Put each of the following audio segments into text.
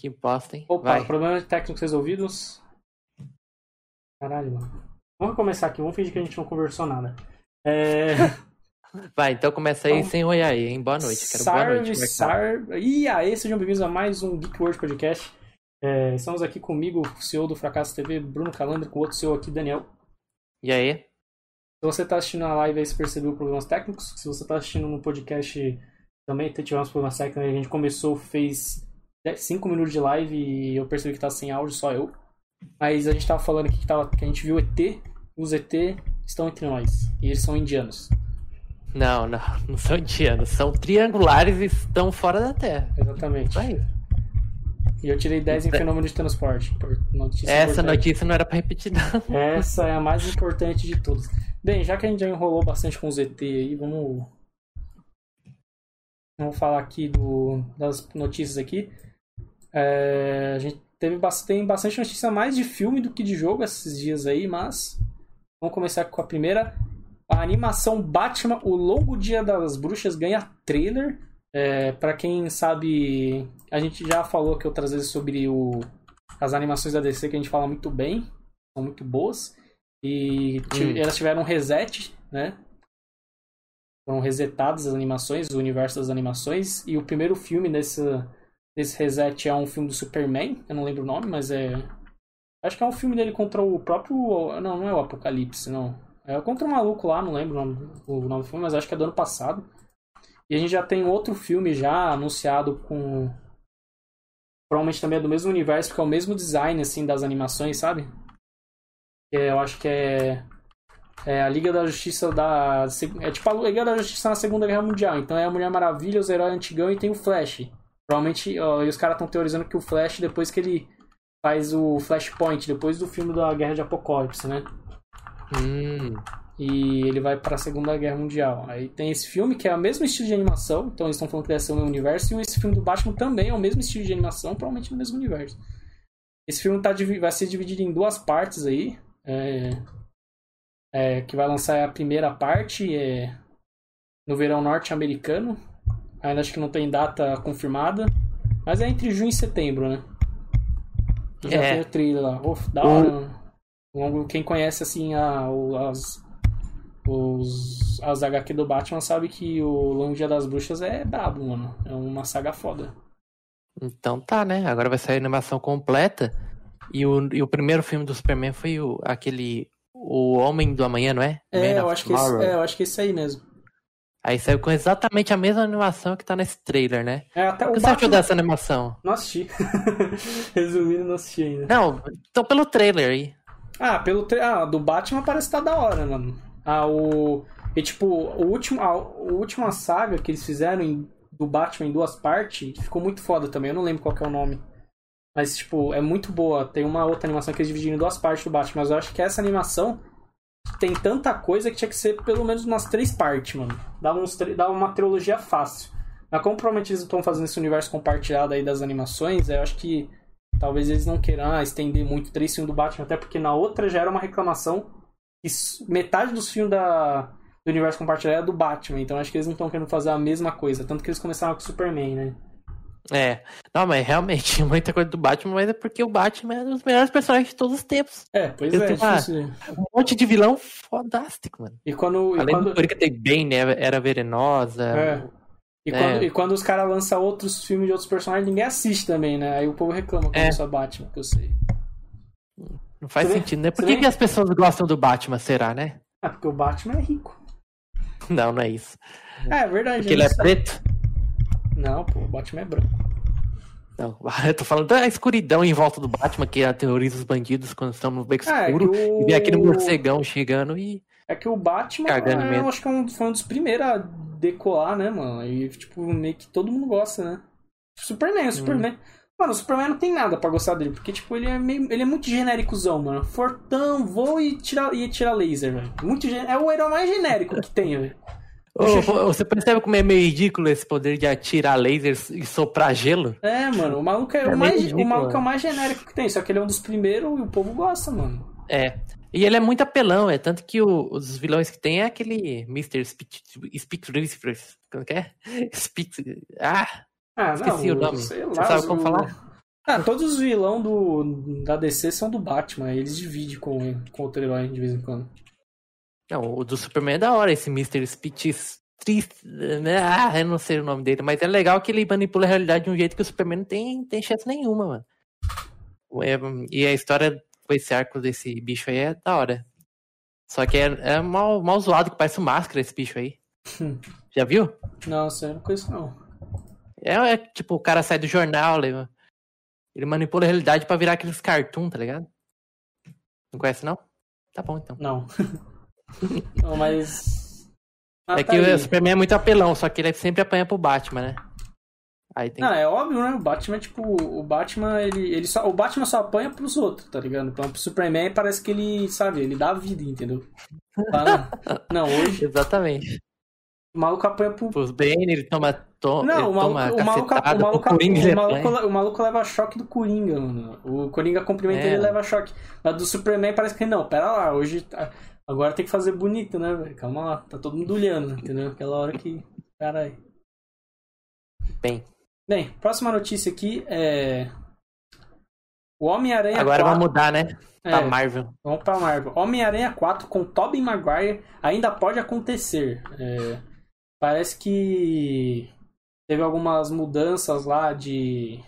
Que bosta, hein? Opa, Vai. problemas técnicos resolvidos. Caralho, mano. Vamos começar aqui, vamos fingir que a gente não conversou nada. É... Vai, então começa aí Então, sem oi aí, hein? Boa noite. Quero boa Salve, noite. é tá? salve. E aí, sejam bem-vindos a mais um Geek World Podcast. É, estamos aqui comigo, o CEO do Fracasso TV, Bruno Calandro, com o outro CEO aqui, Daniel. E aí? Se você está assistindo a live aí, você percebeu problemas técnicos. Se você está assistindo no podcast, também tivemos problemas técnicos. A gente começou, fez 5 minutos de live e eu percebi que tá sem áudio, só eu. Mas a gente tava falando aqui que, tava, que a gente viu ET. Os ET estão entre nós. E eles são indianos. Não, não, não são indianos. São triangulares e estão fora da Terra. Exatamente. Vai. E eu tirei 10 em fenômeno de transporte. Por- Notícia Essa importante. notícia não era pra repetir, não. Essa é a mais importante de todas. Bem, já que a gente já enrolou bastante com os ET aí, vamos. Vamos falar aqui do, das notícias aqui. É, a gente teve tem bastante notícia mais de filme do que de jogo esses dias aí, mas vamos começar com a primeira. A animação Batman, O Longo Dia das Bruxas, ganha trailer. É, para quem sabe, a gente já falou aqui outras vezes sobre o, as animações da DC que a gente fala muito bem, são muito boas. E Hum. elas tiveram um reset, né? Foram resetadas as animações, o universo das animações. E o primeiro filme desse, desse reset é um filme do Superman, eu não lembro o nome, mas é. Acho que é um filme dele contra o próprio. Não, não é o Apocalipse, não. É contra um maluco lá, não lembro o nome, o nome do filme, mas acho que é do ano passado. E a gente já tem outro filme já anunciado com. Provavelmente também é do mesmo universo, porque é o mesmo design, assim, das animações, sabe? É, eu acho que é. É a Liga da Justiça da. É tipo a Liga da Justiça na Segunda Guerra Mundial. Então é a Mulher Maravilha, os heróis antigão e tem o Flash. Provavelmente, ó, e os caras estão teorizando que o Flash, depois que ele faz o Flashpoint, depois do filme da Guerra de Apocalipse, né? Hum, E ele vai pra Segunda Guerra Mundial. Aí tem esse filme que é o mesmo estilo de animação, então eles estão falando que deve ser o mesmo universo, e esse filme do Batman também é o mesmo estilo de animação, provavelmente no mesmo universo. Esse filme tá, vai ser dividido em duas partes aí. é, é, que vai lançar a primeira parte é, no verão norte-americano. Ainda acho que não tem data confirmada. Mas é entre junho e setembro, né? Já É. tem o trailer lá. Uf, da O- hora. Longo- Quem conhece assim a, o- as, os, as HQ do Batman sabe que o Longo Dia das Bruxas é brabo, mano. É uma saga foda. então tá, né? Agora vai sair a animação completa. E o, e o primeiro filme do Superman foi o, aquele. O Homem do Amanhã, não é? É, Man eu acho, que esse, é, eu acho que esse aí mesmo. Aí saiu com exatamente a mesma animação que tá nesse trailer, né? É, até O que você achou dessa animação? Não assisti. Resumindo, não assisti ainda. Não, então pelo trailer aí. Ah, pelo tre... ah, do Batman parece que tá da hora, mano. Ah, o. E tipo, o último, a, última saga que eles fizeram em- do Batman em duas partes ficou muito foda também. Eu não lembro qual é o nome. Mas, tipo, é muito boa. Tem uma outra animação que eles dividiram em duas partes do Batman. Mas eu acho que essa animação tem tanta coisa que tinha que ser pelo menos umas três partes, mano. Dá, uns, dá uma trilogia fácil. Mas como provavelmente eles estão fazendo esse universo compartilhado aí das animações, eu acho que talvez eles não queiram ah, estender muito três filmes do Batman, até porque na outra já era uma reclamação que metade dos filmes da, do universo compartilhado é do Batman, então acho que eles não estão querendo fazer a mesma coisa, tanto que eles começaram com o Superman, né? É. Não, mas realmente, muita coisa do Batman, mas é porque o Batman é um dos melhores personagens de todos os tempos. É, pois Eu é, difícil. Um monte de vilão fodástico, mano. E quando, e Além quando, do Coringa tem Bane, né? Era venenosa. É. E É. quando, e quando os caras lançam outros filmes de outros personagens, ninguém assiste também, né? Aí o povo reclama É. só Batman, que eu sei. Não faz Você sentido, né? Por que, que as pessoas gostam do Batman, será, né? Ah, porque o Batman é rico. Não, não é isso. É, é verdade. Porque ele é preto? Não, pô, o Batman é branco. Não, eu tô falando da escuridão em volta do Batman, que aterroriza os bandidos quando estão no beco Ah, é escuro. o- E vê aquele morcegão chegando e. É que o Batman, Cagando é, eu acho que é um- foi um dos primeiros a decolar, né, mano? E, tipo, meio que todo mundo gosta, né? Superman, o Superman. Mano, o Superman não tem nada pra gostar dele, porque, tipo, ele é meio, ele é muito genéricozão, mano. Fortão, voa e tira, e tira laser, velho. Muito gen- É o herói mais genérico que tem, velho. Você percebe como é meio ridículo esse poder de atirar lasers e soprar gelo? É, mano, o maluco é, É o, mais, ridículo, o maluco é o mano. mais genérico que tem, só que ele é um dos primeiros e o povo gosta, mano. É. E ele é muito apelão, é tanto que o- os vilões que tem é aquele Mr. Speak, Speak Como que é? Speak. Ah, Ah, Esqueci não, o nome. sei Você lá, sabe como o- falar? Ah, todos os vilão do, da DC são do Batman, eles dividem com, com outro herói de vez em quando. Não, o do Superman é da hora, esse Mr. Speech Ah, eu não sei o nome dele, mas é legal que ele manipula a realidade de um jeito que o Superman não tem, tem chance nenhuma, mano. É, e a história com esse arco desse bicho aí é da hora. Só que é, é mal, mal zoado, que parece um máscara esse bicho aí. Já viu? Não, sério, não conheço não. É, é, tipo, o cara sai do jornal, ele manipula a realidade pra virar aqueles cartoon, tá ligado? Não conhece, não? Tá bom, então. Não. não, mas... Ah, é tá que aí. o Superman é muito apelão, só que ele sempre apanha pro Batman, né? Aí tem... Não, é óbvio, né? O Batman, tipo, o Batman, ele, ele só, o Batman só apanha pros outros, tá ligado? Então, pro Superman parece que ele, sabe, ele dá a vida, entendeu? não, hoje... Exatamente. O maluco apanha pro... Os Bane, ele toma... To... Não, ele o maluco, o maluco, o maluco, o, Coringa, o, maluco, o maluco leva choque do Coringa, mano. O Coringa cumprimenta é. ele leva choque. Mas do Superman parece que não, pera lá, hoje... Agora tem que fazer bonito, né, velho? Calma lá, tá todo mundo olhando, entendeu? Aquela hora que... Caralho. Bem, Bem, próxima notícia aqui é. O Homem-Aranha Agora 4... vai mudar, né? Pra é, Marvel. Vamos pra Marvel. Homem-Aranha 4 com Tobey Maguire ainda pode acontecer. É... Parece que teve algumas mudanças lá de...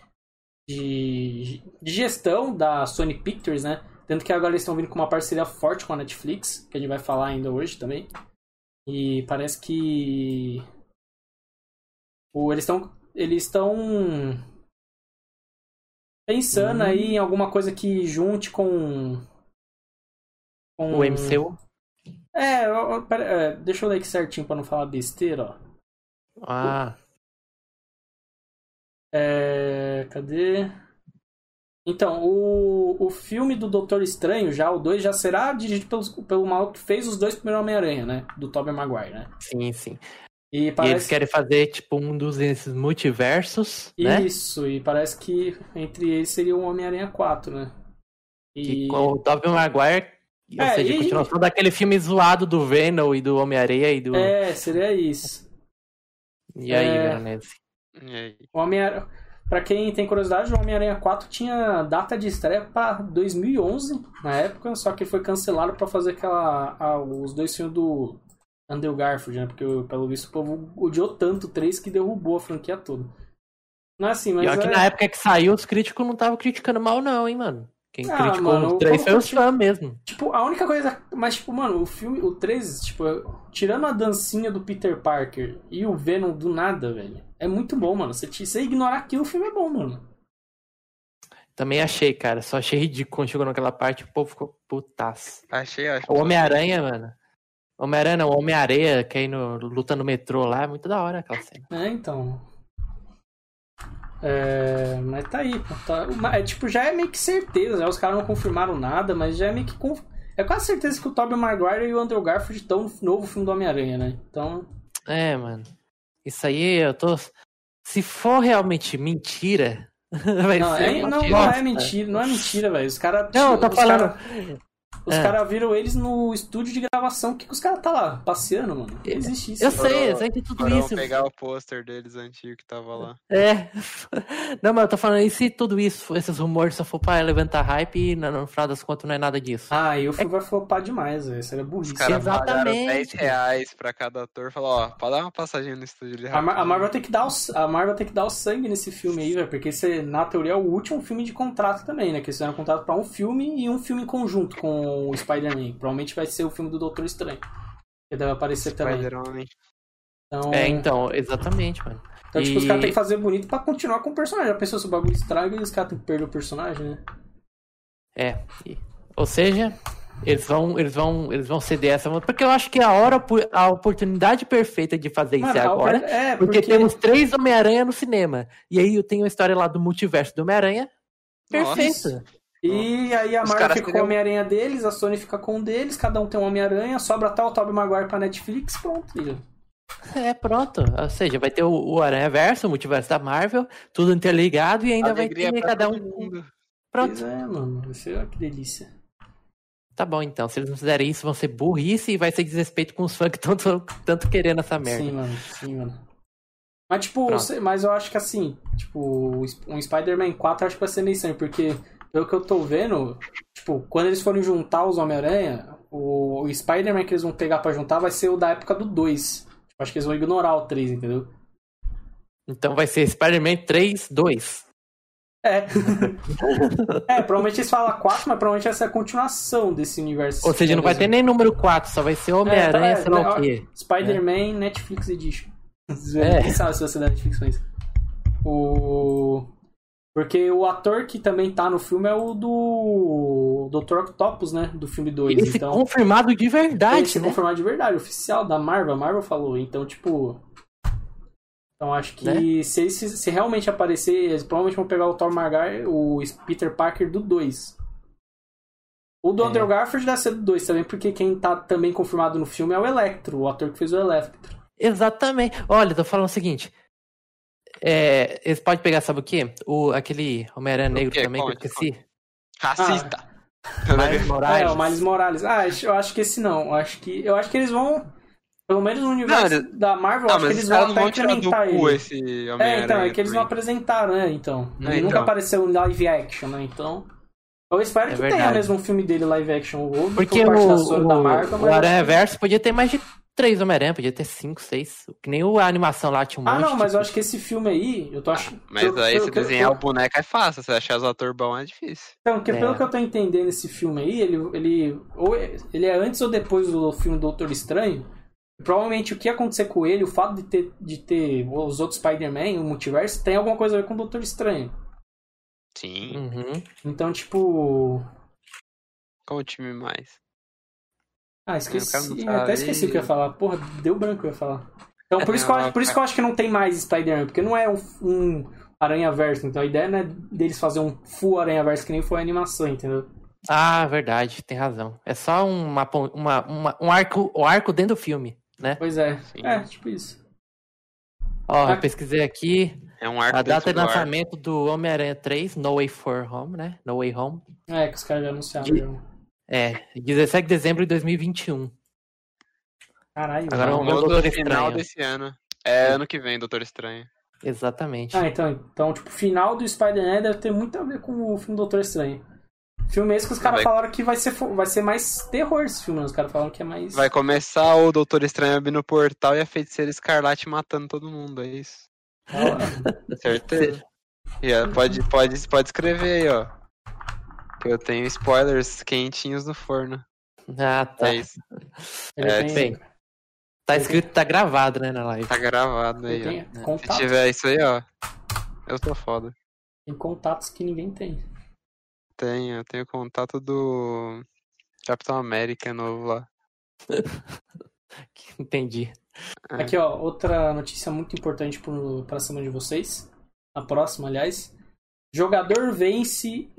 de, de gestão da Sony Pictures, né? Tanto que agora eles estão vindo com uma parceria forte com a Netflix, que a gente vai falar ainda hoje também. E parece que. O, eles estão eles estão pensando uhum. aí em alguma coisa que junte com, com... o MCU. É, pera, é, deixa eu ler aqui certinho para não falar besteira, ó. Ah. É, cadê? Então, o, o filme do Doutor Estranho, já o 2, já será dirigido pelo, pelo maluco que fez os dois primeiros Homem-Aranha, né? Do Tobey Maguire, né? Sim, sim. E, parece... e, eles querem fazer, tipo, um dos esses multiversos, Isso, né? Isso, e parece que entre eles seria o Homem-Aranha 4, né? E... com o Tobey Maguire, ou é, seja, e... continuação daquele filme zoado do Venom e do Homem-Areia e do... É, seria isso. E aí, é... Veronese? O Homem-Aranha... Pra quem tem curiosidade, o Homem-Aranha 4 tinha data de estreia para 2011, na época, só que foi cancelado para fazer aquela, a, os dois filmes do Andrew Garfield, né? Porque, pelo visto, o povo odiou tanto o 3 que derrubou a franquia toda. Não é assim, mas. E é... que na época que saiu, os críticos não estavam criticando mal, não, hein, mano. Quem ah, criticou mano, o 3 foi os fãs mesmo. Tipo, a única coisa. Mas, tipo, mano, o filme, o 3, tipo, tirando a dancinha do Peter Parker e o Venom do nada, velho. É muito bom, mano. Você, você ignorar aquilo, o filme é bom, mano. Também achei, cara. Só achei ridículo quando chegou naquela parte, o povo ficou putaço. Achei, achei. O Homem-Aranha, mano. Homem-Aranha não, Homem-Areia, que aí no, luta no metrô lá, é muito da hora aquela cena. É, então. É, mas tá aí, tá, é, tipo, já é meio que certeza, né? os caras não confirmaram nada, mas já é meio que. Conf... É quase certeza que o Tobey Maguire e o Andrew Garfield estão no novo filme do Homem-Aranha, né? Então. É, mano. Isso aí eu tô. Se for realmente mentira. Vai não, é, não, não, é mentira, não é mentira, velho. Os caras. Não, eu tô falando. Cara... Os é. caras viram eles no estúdio de gravação. O que, que os caras tá lá? Passeando, mano. Não existe isso. Eu sei, eu sei que tudo isso. pegar o pôster deles antigo que tava lá. É. Não, mas eu tô falando, e se tudo isso, esses rumores só for pra levantar hype e no, no final das contas não é nada disso? Ah, e o filme é. vai flopar demais, velho. Seria burrice. Os caras Exatamente. 10 reais pra cada ator. Falou, ó, pode dar uma passadinha no estúdio de a, Mar a Marvel tem que dar o, a Marvel tem que dar o sangue nesse filme aí, velho. Porque esse, na teoria, é o último filme de contrato também, né? Que eles fizeram contrato pra um filme e um filme em conjunto com o Spider-Man. Provavelmente vai ser o filme do Doutor Estranho. Que deve aparecer também. Então... É, então, exatamente, mano. Então, e... tipo, os caras têm que fazer bonito pra continuar com o personagem. Já pensou se o bagulho estraga e os caras têm que perder o personagem, né? É. Ou seja, eles vão, eles vão, eles vão ceder essa, porque eu acho que é a hora, a oportunidade perfeita de fazer Mano, isso é agora, é, porque... porque... temos três Homem-Aranha no cinema. E aí eu tenho a história lá do multiverso do Homem-Aranha. Perfeito. E aí a Marvel fica com o Homem-Aranha deles, a Sony fica com um deles, cada um tem um Homem-Aranha, sobra tal o Tobey Maguire pra Netflix, pronto. É, pronto. Ou seja, vai ter o, o Aranha Verso, o multiverso da Marvel, tudo interligado e ainda Alegria vai ter cada um. Mundo. Pronto. Pois é, mano. Vai ser que delícia. Tá bom, então. Se eles não fizerem isso, vão ser burrice e vai ser desrespeito com os fãs que estão tanto querendo essa merda. Sim, mano. Sim, mano. Mas, tipo, sei- mas eu acho que assim, tipo, um Spider-Man 4 eu acho que vai ser meio estranho, porque pelo que eu tô vendo, tipo, quando eles forem juntar os Homem-Aranha, o, o Spider-Man que eles vão pegar pra juntar vai ser o da época do 2. Tipo, acho que eles vão ignorar o 3, entendeu? Então vai ser Spider-Man 3, 2. É. é, provavelmente eles falam 4, mas provavelmente essa é a continuação desse universo. Ou seja, não vai ter nem número 4, só vai ser Homem-Aranha, É, tá, é, sei lá é, o quê. Spider-Man Netflix Edition. É. Quem sabe se você da Netflix isso. O... Porque o ator que também tá no filme é o do Dr. Octopus, né? Do filme 2. Esse Então, confirmado de verdade, esse né? confirmado de verdade, oficial da Marvel. A Marvel falou. Então, tipo... Então, acho que Né? se, eles, se realmente aparecer, eles provavelmente vão pegar o Thor Maguire, o Peter Parker do 2. O do É. Andrew Garfield deve ser do 2 também, porque quem tá também confirmado no filme é o Electro, o ator que fez o Electro. Exatamente. Olha, tô falando o seguinte. É, eles podem pegar, sabe o quê? O, aquele Homem-Aranha O Negro também, que eu Conte, esqueci. Racista. Miles Morales. É, o Miles Morales. Ah, eu acho que esse não. Eu acho que, eu acho que eles vão. Pelo menos no universo Não, da Marvel, eu Não, acho que eles vão não até ele. esse É, então, é que eles não também. apresentaram, né? Então. É, Ele nunca então. apareceu em live action, né? Então. Eu espero É que verdade. tenha mesmo um filme dele live action. Ou Porque parte da o, o, da Marvel, o mas- Aranha Verso podia ter mais de três Homem-Aranha, podia ter cinco, seis. Que nem o- a animação lá tinha um Ah, monte. não, mas eu tipo, acho que esse filme aí, eu tô achando. Mas pelo- aí pelo se eu- desenhar eu- o boneco é fácil, você achar os atores bons é difícil. Então, porque É. pelo que eu tô entendendo esse filme aí, ele, ele, ou é- ele é antes ou depois do filme Doutor Estranho. Provavelmente o que ia acontecer com ele, o fato de ter, de ter os outros Spider-Man, o multiverso, tem alguma coisa a ver com o Doutor Estranho. Sim, Uhum. Então, tipo. qual o time mais? Ah, o esqueci. até esqueci o que eu ia falar. Porra, deu branco eu ia falar. Então, por É, isso, que eu, acho- por isso que eu acho que não tem mais Spider-Man, porque não é um, um Aranha-Verso. Então a ideia não é deles fazer um full Aranha-Verso que nem foi a animação, entendeu? Ah, verdade, tem razão. É só uma, uma, uma- um arco, o arco dentro do filme, né? Pois é. Sim. É, tipo isso. Ó, Ah. eu pesquisei aqui É um arco a data de do lançamento do Homem-Aranha 3, No Way for Home, né? No Way Home. É, que os caras já anunciaram. De- já. É, 17 de dezembro de 2021. Caralho. Agora mano. vamos ver o Famoso Doutor final Estranho. desse ano. É ano que vem, Doutor Estranho. Exatamente. Ah, então, então, tipo, o final do Spider-Man deve ter muito a ver com o filme Doutor Estranho. Filme esse que os caras Vai- falaram que vai ser, vai ser mais terror esse filme, né? Os caras falaram que é mais. Vai começar o Doutor Estranho abrindo o portal e a feiticeira escarlate matando todo mundo, é isso. Certeza. E, ó, pode, pode, pode escrever aí, ó. Eu tenho spoilers quentinhos no forno. Ah, tá. É isso. Ele É, tem, Bem, tá escrito, tá gravado, né, na live. Tá gravado aí, tem Se tiver isso aí, ó. Eu tô foda. tem contatos que ninguém tem. Tenho, eu tenho contato do Capitão América novo lá. Entendi. É. Aqui, ó, outra notícia muito importante pro, pra semana de vocês. A próxima, aliás. Jogador vence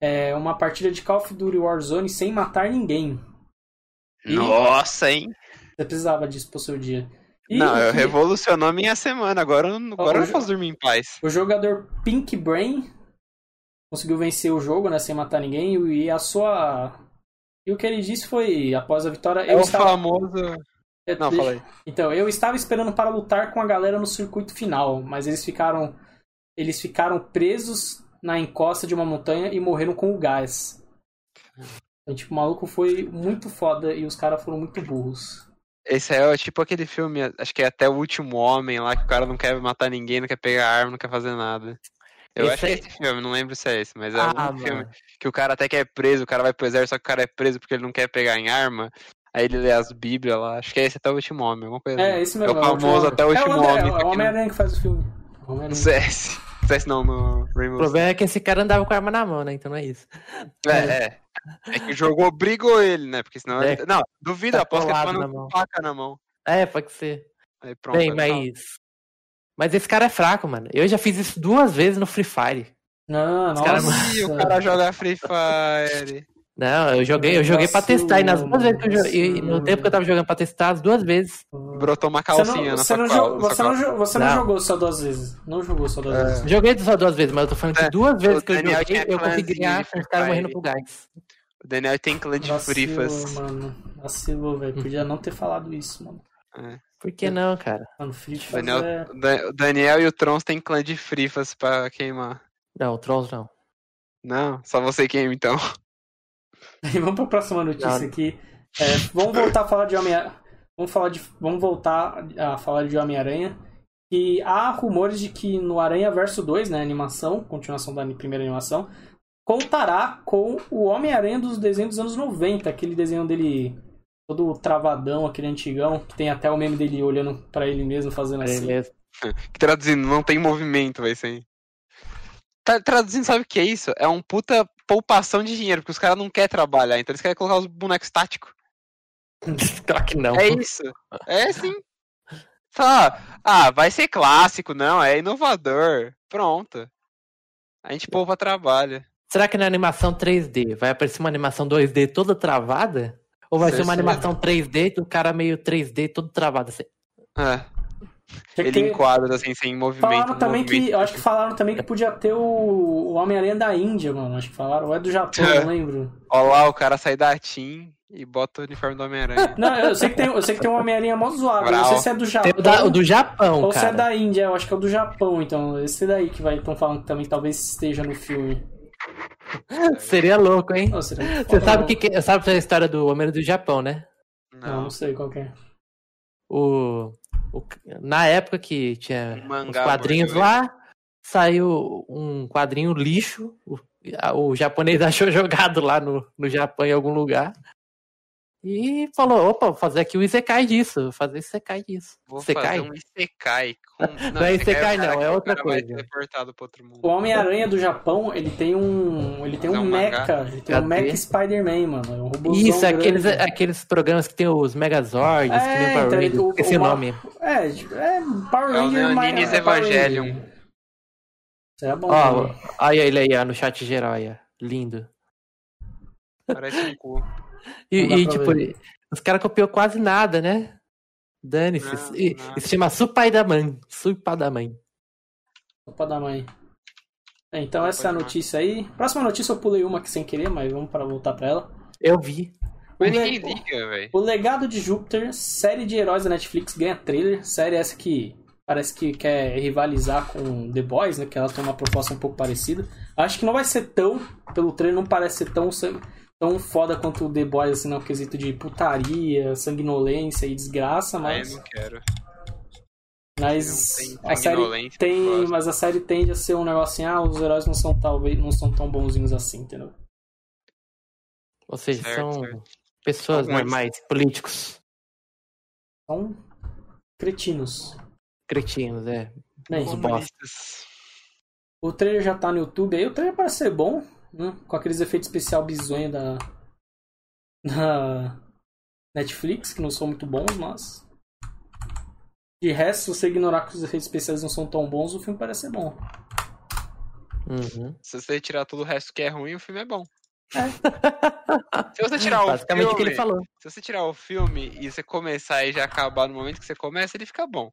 é, uma partida de Call of Duty Warzone sem matar ninguém. E- Nossa, hein? Você precisava disso pro seu dia. E não, o eu revolucionou minha semana. Agora, eu não- agora eu não posso dormir em paz. O jogador Pink Brain conseguiu vencer o jogo, né, sem matar ninguém, e a sua. E o que ele disse foi, após a vitória, É eu o estava. famoso. Não, Deixa- fala aí. Então, eu estava esperando para lutar com a galera no circuito final, mas eles ficaram. Eles ficaram presos na encosta de uma montanha e morreram com o gás. Então, tipo, o maluco foi muito foda e os caras foram muito burros. Esse é tipo aquele filme, acho que é até o último homem lá, que o cara não quer matar ninguém, não quer pegar arma, não quer fazer nada. Eu Esse acho que é aí- esse filme, não lembro se é esse, mas é Ah, um filme que o cara até que é preso, o cara vai pro exército, só que o cara é preso porque ele não quer pegar em arma. Aí ele lê as bíblias lá, acho que é esse até o último homem, alguma coisa É, assim. esse mesmo. É o famoso até o é último homem. É o Homem-Aranha que faz o filme. O. CS. CS não, no O Rainbow problema é que esse cara andava com a arma na mão, né? Então não é isso. É, é. É que o jogo obrigou ele, né? Porque senão. É. ele- Não, duvido, Tá aposto que ele tava com faca na mão. É, pode ser. Aí pronto. Bem, aí mas. Mas esse cara é fraco, mano. Eu já fiz isso duas vezes no Free Fire. Não, Os caras- nossa. Ih, o cara joga Free Fire. Não, eu joguei, eu joguei pra testar. E nas duas vezes que eu joguei. No tempo que eu tava jogando pra testar, as duas vezes. Brotou uma Você calcinha não, na você sua não, jo- na sua você não, jo- você não Não. jogou só duas vezes. Não jogou só duas É. vezes. Joguei só duas vezes, mas eu tô falando que É, duas vezes que eu Daniel joguei, tinha eu consegui ganhar com os caras morrendo pro gás. O Daniel tem clã de Vacilou, frifas. mano. Vacilou, velho. Podia não ter falado isso, mano. Por que não, cara? Tá no Frifas Daniel, é... Da- o Daniel e o Trons tem clã de frifas pra queimar. Não, o Trolls não. Não, só você queima então. Vamos pra próxima notícia Não. aqui. É, vamos voltar a falar de Homem Vamos falar de. Vamos voltar a falar de Homem-Aranha. E há rumores de que no Aranha Verso 2, né, animação, continuação da primeira animação, contará com o Homem-Aranha dos desenhos dos anos 90, aquele desenho dele todo travadão, aquele antigão, que tem até o meme dele olhando pra ele mesmo, fazendo Ele assim. mesmo. Que Traduzindo, não tem movimento, vai ser. Tá, traduzindo, sabe o que é isso? É um puta poupação de dinheiro, porque os caras não querem trabalhar, então eles querem colocar os bonecos estáticos. Claro que não. É isso. É sim. Fala, ah, vai ser clássico, não, é inovador. Pronto. A gente poupa trabalho. Será que na animação 3D vai aparecer uma animação 2D toda travada? Ou vai ser uma Certeza. animação 3D do cara meio 3D todo travado? assim? É, que ele ter- enquadra assim, sem movimento. Falaram também movimento. que. Eu acho que falaram também que podia ter o, o Homem-Aranha da Índia, mano. Acho que falaram. Ou é do Japão, É. não lembro. Ó lá, o cara sai da Team e bota o uniforme do Homem-Aranha. Não, eu sei que tem, eu sei que tem um Homem-Aranha mó zoado. Não sei se é do Tem Japão. o, da- o do Japão, ou se é cara. da Índia, eu acho que é o do Japão, então. Esse daí que vai estão falando que também talvez esteja no filme. Seria louco, hein? Não, seria Você sabe não. o que, que sabe a história do Homem do Japão, né? Não, não sei qual que é. O, o- na época que tinha Um os quadrinhos lá, saiu um quadrinho lixo. O, o japonês achou jogado lá no, no Japão em algum lugar. E falou, opa, vou fazer aqui o Isekai disso, vou fazer Isekai disso. Vou Isekai? fazer um Isekai. Com... Não é Isekai, o cara não, é outra coisa. teleportado pro outro mundo. O Homem-Aranha do Japão, ele tem um. Ele tem é um um mecha. Ele tem um mecha Spider-Man, mano. É um Isso, aqueles, grande. aqueles programas que tem os Megazords, É, que nem o Power então, Rangers, o- esqueci o nome. É, tipo, é Power É o Neonis é Evangelion. Seria bom. Ó, também. olha ele aí ó, no chat geral aí, lindo. Parece um cu. E, e, tipo, ver. os caras copiou quase nada, né? Dane-se. Não, E- não. Isso se chama Supaidaman. Supaidaman. Opa da mãe. É, então essa é a da mãe. notícia aí. Próxima notícia eu pulei uma aqui sem querer, mas vamos para voltar pra ela. Eu vi. Mas O ninguém le- liga, velho. O Legado de Júpiter, série de heróis da Netflix, ganha trailer. Série essa que parece que quer rivalizar com The Boys, né? Que elas têm uma proposta um pouco parecida. Acho que não vai ser tão, pelo trailer não parece ser tão, tão foda quanto o The Boys, assim, no quesito de putaria, sanguinolência e desgraça, Ah, eu mas, não quero. mas Não a série sanguinolência, tem, mas a série tende a ser um negócio assim, ah, os heróis não são talvez não são tão bonzinhos assim, entendeu? Ou seja, Certo, são certo. pessoas ruins. normais, políticos, São cretinos. cretinos, é. Bem, Os Comunistas. O trailer já tá no YouTube aí. O trailer parece ser bom, né? Com aqueles efeitos especial bizonho da, da Netflix, que não são muito bons, mas. De resto, se você ignorar que os efeitos especiais não são tão bons, o filme parece ser bom. Uhum. Se você tirar todo o resto que é ruim, o filme é bom. É. Se você tirar o o que filme, ele falou. se você tirar o filme e você começar e já acabar no momento que você começa, ele fica bom.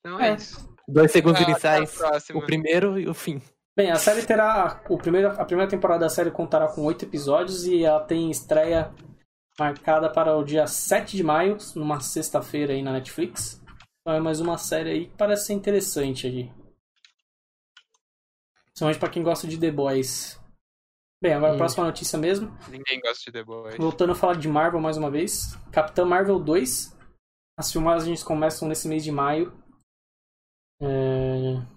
Então é, É. isso. Dois segundos Ah, iniciais, o primeiro e o fim. Bem, a série terá. O primeiro, a primeira temporada da série contará com oito episódios e ela tem estreia marcada para o dia 7 de maio, numa sexta-feira aí na Netflix. Então é mais uma série aí que parece ser interessante aí. Principalmente pra quem gosta de The Boys. Bem, agora a Hum. próxima notícia mesmo. Ninguém gosta de The Boys. Voltando a falar de Marvel mais uma vez. Capitã Marvel 2. As filmagens começam nesse mês de maio. É...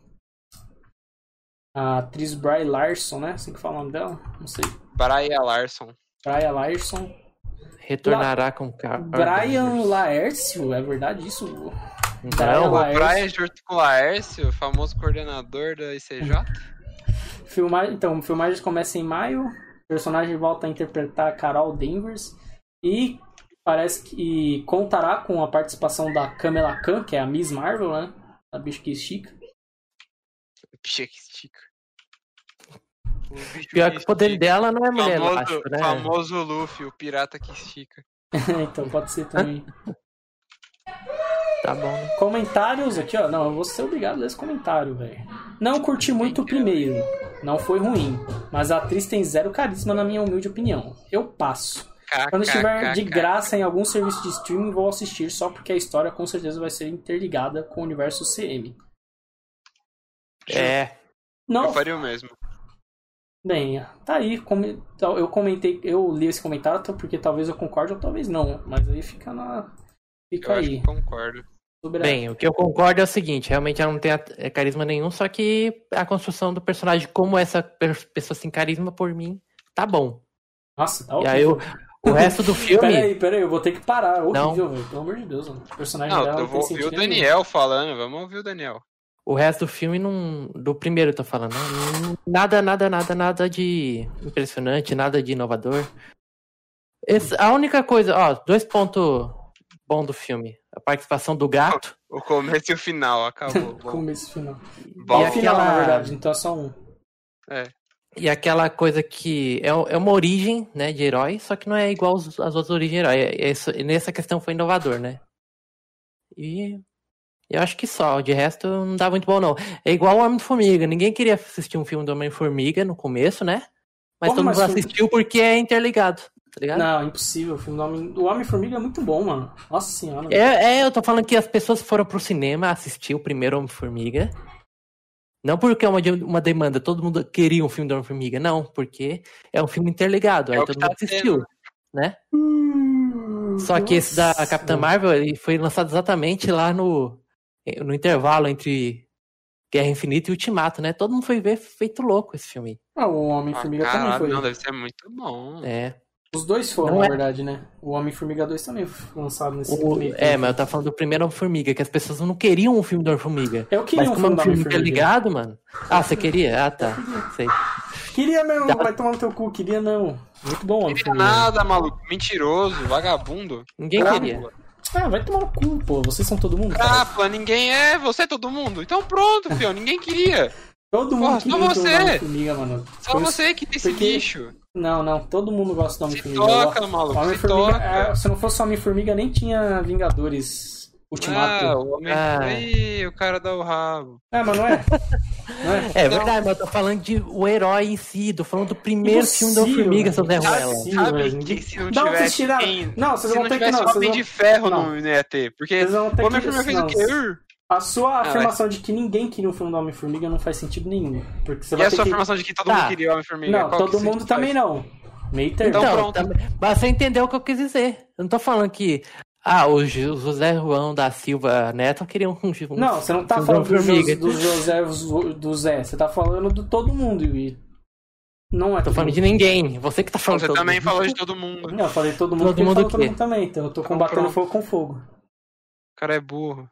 A atriz Bry Larson, né? Assim que fala o nome dela? Não sei. Brian Larson. Brian Larson. Retornará com Car... Brian Laércio, é verdade isso? Brian Não, Laércio. Brian junto com o Laércio, famoso coordenador da ICJ. Filmagem, então, filmagens começam em maio. O personagem volta a interpretar a Carol Danvers. E parece que contará com a participação da Kamala Khan, que é a Miss Marvel, né? A bicho que estica. Que estica. O Pior que o poder estica. dela não é mulher famoso, elástico, né? famoso Luffy, o pirata que estica. então pode ser também. Tá bom, né? Comentários aqui, ó. Não, eu vou ser obrigado a ler esse comentário, velho. Não curti muito o primeiro. Não foi ruim. Mas a atriz tem zero carisma, na minha humilde opinião. Eu passo. Quando estiver de graça em algum serviço de streaming, vou assistir só porque a história com certeza vai ser interligada com o universo CM. É. Não, Eu faria o mesmo. bem, tá aí. Eu comentei, eu li esse comentário porque talvez eu concorde ou talvez não. Mas aí fica na. Fica Eu acho aí. que concordo. Sobre a- Bem, o que eu concordo é o seguinte, realmente ela não tem a- é, carisma nenhum, só que a construção do personagem, como essa pessoa sem carisma, por mim, tá bom. Nossa, tá E aí o, o resto do filme. Peraí, peraí, eu vou ter que parar. Não. Horrível, velho. Pelo amor de Deus, mano. O personagem Não, dela eu não vou ouvir o nenhum. Daniel falando. Vamos ouvir o Daniel. O resto do filme não. Do primeiro eu tô falando. Não, nada, nada, nada, nada de impressionante, nada de inovador. Esse- a única coisa, ó, dois pontos bons do filme. A participação do gato. O começo e o final, acabou. Bom, Começo e final. bom. E a final, aquela- na verdade, então é só um. E aquela coisa que é, é uma origem, né, de herói, só que não é igual às às outras origens de herói. É- é nessa questão foi inovador, né? E eu acho que só, de resto não dá muito bom não. É igual o Homem-Formiga, ninguém queria assistir um filme do Homem-Formiga no começo, né? Mas Como, todo mas mundo filme- assistiu porque é interligado, tá ligado? Não, impossível. O filme do Homem... O Homem-Formiga é muito bom, mano. Nossa senhora. É, é, eu tô falando que as pessoas foram pro cinema assistir o primeiro Homem-Formiga. Não porque é uma, uma demanda, todo mundo queria um filme do Homem-Formiga, não, porque é um filme interligado, É aí todo tá mundo assistiu, tendo. né? Hum, Só que esse da nossa. Capitã Marvel, ele foi lançado exatamente lá no, no intervalo entre Guerra Infinita e Ultimato, né? Todo mundo foi ver feito louco esse filme. Ah, o Ah, Homem-Formiga também caralho, foi. não, deve ser muito bom. É. Os dois foram, Não na é- verdade, né? O Homem-Formiga 2 também foi lançado nesse O- meio é, tempo. mas eu tava falando do primeiro Homem-Formiga, que as pessoas não queriam um filme do Homem-Formiga. Eu queria Mas um é filme um do filme Homem-Formiga. interligado, mano. Ah, você queria? Ah, tá. Sei. Queria mesmo, Dá- vai tomar no teu cu. Queria não. Muito bom o Não queria Homem-Formiga. nada, maluco. Mentiroso, vagabundo. Ninguém queria. Ah, vai tomar no cu, pô. Vocês são todo mundo. Capa, ninguém é, você é todo mundo. Então pronto, filho, ninguém queria. Todo mundo Porra, queria só você. Homem-Formiga, mano. Só Foi- você que tem esse porque- lixo. Não, não. Todo mundo gosta do Se Homem-Formiga. toca, maluco, se toca. é, se não fosse Homem-Formiga, nem tinha Vingadores Ultimato. Ah, o homem. Ah. Ih, o cara dá o rabo. É, mas não é? Não é? É Não. verdade, mas eu tô falando de o herói em si, tô falando do primeiro filme do Impossível, Homem-Formiga, seu Zé. Ruela. Sabe que se não Não, tivesse. vocês tiraram. quem- Não, vocês se vão não ter que não. Homem Vocês de vão, Ferro não. no não ia ter. Porque vocês vão ter o Homem que. Formiga fez não, o quê? A sua Ah, afirmação de que ninguém queria um filme do Homem-Formiga não faz sentido nenhum. Porque você E vai a ter sua que... afirmação de que todo Tá. mundo queria o Homem-Formiga? Não, Qual todo mundo faz? também não. Meio termo. Então, Então, pronto. também- mas você entendeu o que eu quis dizer. Eu não tô falando que. Ah, o Jo- José João da Silva Neto queria um, um Não, você não tá falando do, Homem-Formiga. Jos- do José do Zé, você tá falando do todo mundo. E não é Tô falando mundo. de ninguém. Você que tá falando Você todo também mundo. falou de todo mundo. Não, eu falei todo mundo Todo mundo todo mundo também. Então eu tô Então, combatendo pronto. fogo com fogo. O cara é burro.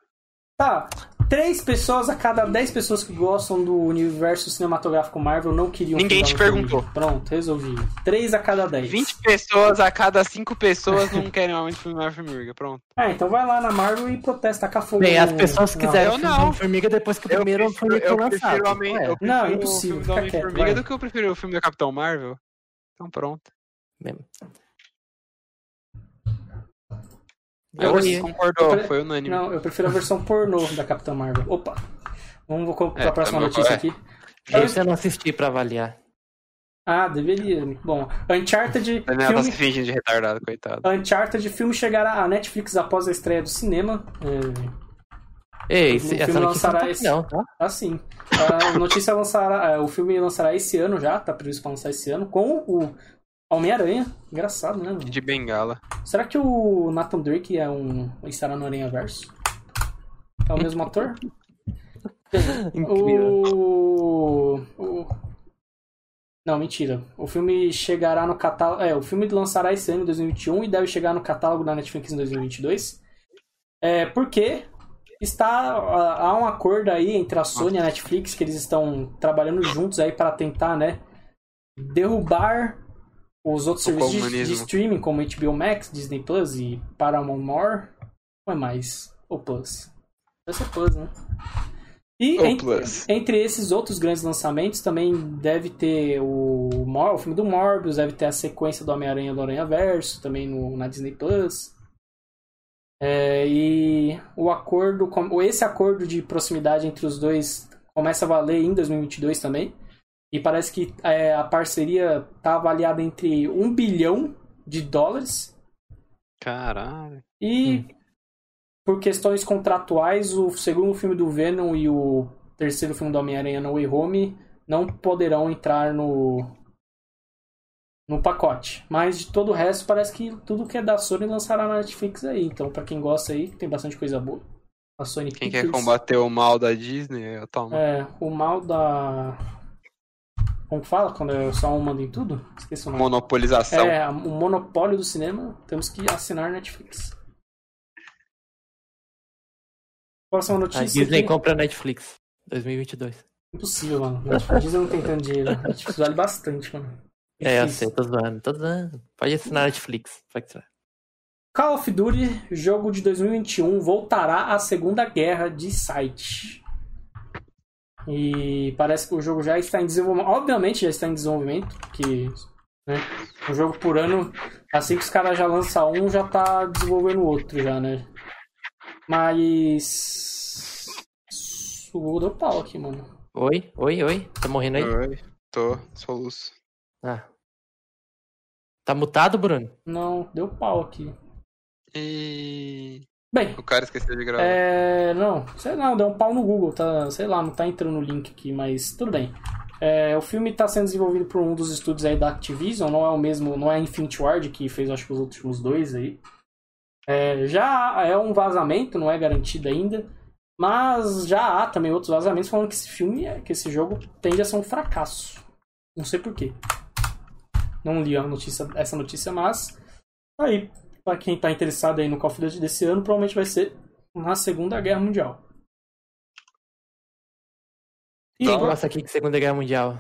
Tá, três pessoas a cada dez pessoas que gostam do universo cinematográfico Marvel não queriam. Ninguém filme te perguntou. Pronto, resolvi. Três a cada dez. 20 pessoas a cada 5 pessoas não querem o Homem-Formiga. Pronto. Ah, então vai lá na Marvel e protesta com a fogo. Bem, as pessoas quiserem eu filme não. Formiga depois que o Eu primeiro prefiro, Formiga eu foi lançado. Homem, Não, o impossível, filme do Homem-Formiga vai. do que eu prefiro o filme da Capitão Marvel. Então pronto. mesmo. Eu Oi. concordou, Eu pre- foi unânime. Não, eu prefiro a versão pornô da Capitã Marvel. Opa! Vamos para É, a próxima também, notícia é. aqui. Esse eu não assisti pra avaliar. Ah, deveria. Bom, Uncharted Daniel tá se filme, fingindo de retardado, coitado. Uncharted filme chegará à Netflix após a estreia do cinema. É, Ei, O esse, filme essa notícia não lançará tá esse- aqui não, tá? assim. A notícia lançará. é, O filme lançará esse ano já, tá previsto para lançar esse ano, com o Homem-Aranha. Engraçado, né? mano? De bengala. Será que o Nathan Drake é um. estará no Aranha Verso? É o mesmo ator? Incrível. O... o- Não, mentira. O filme chegará no catálogo. É, o filme lançará esse ano, em 2021, e deve chegar no catálogo da Netflix em 2022. É, porque está há um acordo aí entre a Sony e a Netflix que eles estão trabalhando juntos aí para tentar, né, derrubar os outros O serviços de, de streaming como HBO Max, Disney Plus e Paramount More. Não é mais o Plus. Vai ser Plus, né? E O en- Plus. entre esses outros grandes lançamentos também deve ter o, o filme do Morbius, deve ter a sequência do Homem-Aranha do Aranha Verso também no, na Disney Plus. É, e o acordo, esse acordo de proximidade entre os dois começa a valer em 2022 também. E parece que é, a parceria está avaliada entre 1 bilhão de dólares. Caralho. E por questões contratuais, o segundo filme do Venom e o terceiro filme do Homem-Aranha No Way Home não poderão entrar no no pacote. Mas de todo o resto, parece que tudo que é da Sony lançará na Netflix aí. Então, pra quem gosta aí, tem bastante coisa boa. A Sony Quem quer combater o mal da Disney, eu tomo. É, o mal da. Como que fala? Quando é só um manda em tudo? Esqueci o nome. Monopolização. É, a- o monopólio do cinema, temos que assinar Netflix. Próxima A notícia. Disney aqui. compra a Netflix 2022. Impossível, mano. A Disney não tem tanto dinheiro. A Netflix vale bastante, mano. É, eu sei, tô zoando, tô zoando. Pode assinar a Netflix. Pode assinar. Call of Duty, jogo de 2021, voltará à Segunda Guerra de site. E parece que o jogo já está em desenvolvimento. Obviamente já está em desenvolvimento, porque né, um jogo por ano, assim que os caras já lançam um, já tá desenvolvendo outro já, né? Mas. O Google deu pau aqui, mano. Oi, oi, oi. Tá morrendo aí? Oi, tô, soluço. Ah. Tá mutado, Bruno? Não, deu pau aqui. E. Bem, O cara esqueceu de gravar. É, não, sei lá, deu um pau no Google, tá, sei lá, não tá entrando no link aqui, mas tudo bem. É, o filme tá sendo desenvolvido por um dos estúdios aí da Activision, não é o mesmo, não é a Infinity Ward que fez acho que os últimos dois aí. É, já é um vazamento, não é garantido ainda, mas já há também outros vazamentos falando que esse filme, é- que esse jogo tende a ser um fracasso. Não sei porquê. Não li a notícia, essa notícia, mas aí, pra quem tá interessado aí no Call of Duty desse ano, provavelmente vai ser na Segunda Guerra Mundial. E Quem gosta aqui de Segunda Guerra Mundial?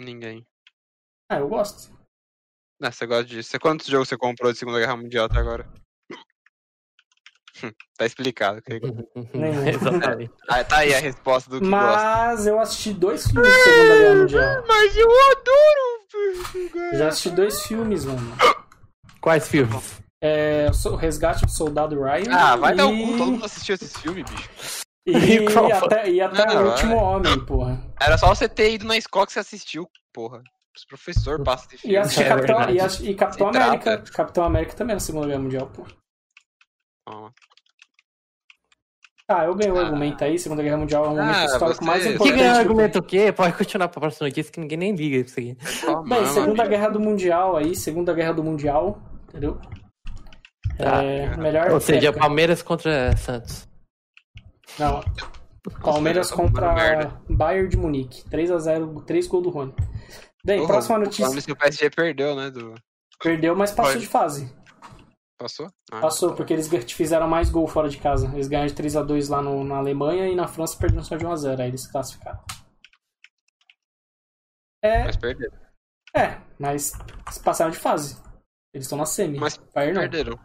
Ninguém. Ah, eu gosto. Ah, você gosta disso. Você- Quantos jogos você comprou de Segunda Guerra Mundial até agora? Hum, tá explicado. que- Nenhum. Exatamente. Ah, tá aí a resposta do que gosta. Mas eu assisti dois filmes de Segunda Guerra Mundial. Mas eu adoro! Já assisti dois filmes, mano. Quais filmes? É, o Resgate do Soldado Ryan. Ah, vai dar o e... cu, todo mundo assistiu esses filmes, bicho. E, E até, e até Não, o não, Último é. Homem, porra. Era só você ter ido na escola que você assistiu, porra. Os professores passam de E filme. assisti É Capitão, e, assisti- e Capitão Se América. trata. Capitão América também na Segunda Guerra Mundial, pô. Ó. Ah, eu ganhei o Ah. argumento aí. Segunda Guerra Mundial é um momento Ah, histórico você- mais Que Que importante. ganhou do- argumento o quê? Pode continuar pra próxima notícia que ninguém nem liga isso aqui. Bem, mama, Segunda bicho. Guerra do Mundial aí, Segunda Guerra do Mundial, entendeu? Tá. É, melhor Ou seja, época. Palmeiras contra Santos. Não. Palmeiras tá muito contra merda. Bayern de Munique. 3x0, 3 gols do Rony. Bem, Porra, próxima o notícia. Palmeiras que o PSG perdeu, né? Do... Perdeu, mas passou Pode. de fase. Passou? Ah, Passou, porque eles fizeram mais gol fora de casa. Eles ganharam de 3x2 lá no- na Alemanha e na França perderam só de 1x0. Aí eles se classificaram. É, Mas perderam. é, mas passaram de fase. Eles estão na semi. Mas Bayern não.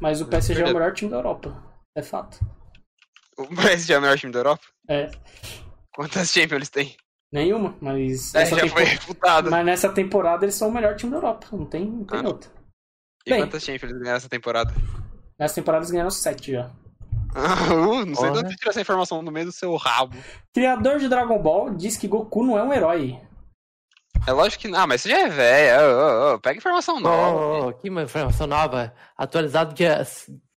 Mas o PSG é o melhor time da Europa. É fato. O PSG é o melhor time da Europa? É, Quantas Champions eles têm? nenhuma, mas. É, essa já tempo- foi refutado. Mas nessa temporada eles são o melhor time da Europa. Não tem, não tem Ah, outra. E Bem. quantas Champions eles ganharam essa temporada? Nessa temporada eles ganharam 7 já. Ah, não sei de onde você tirou essa informação no meio do seu rabo. Criador de Dragon Ball diz que Goku não é um herói. É lógico que não, mas você já é velho. ô, ô, ô, Pega informação Oh, nova. oh, oh, que informação nova. Atualizado dia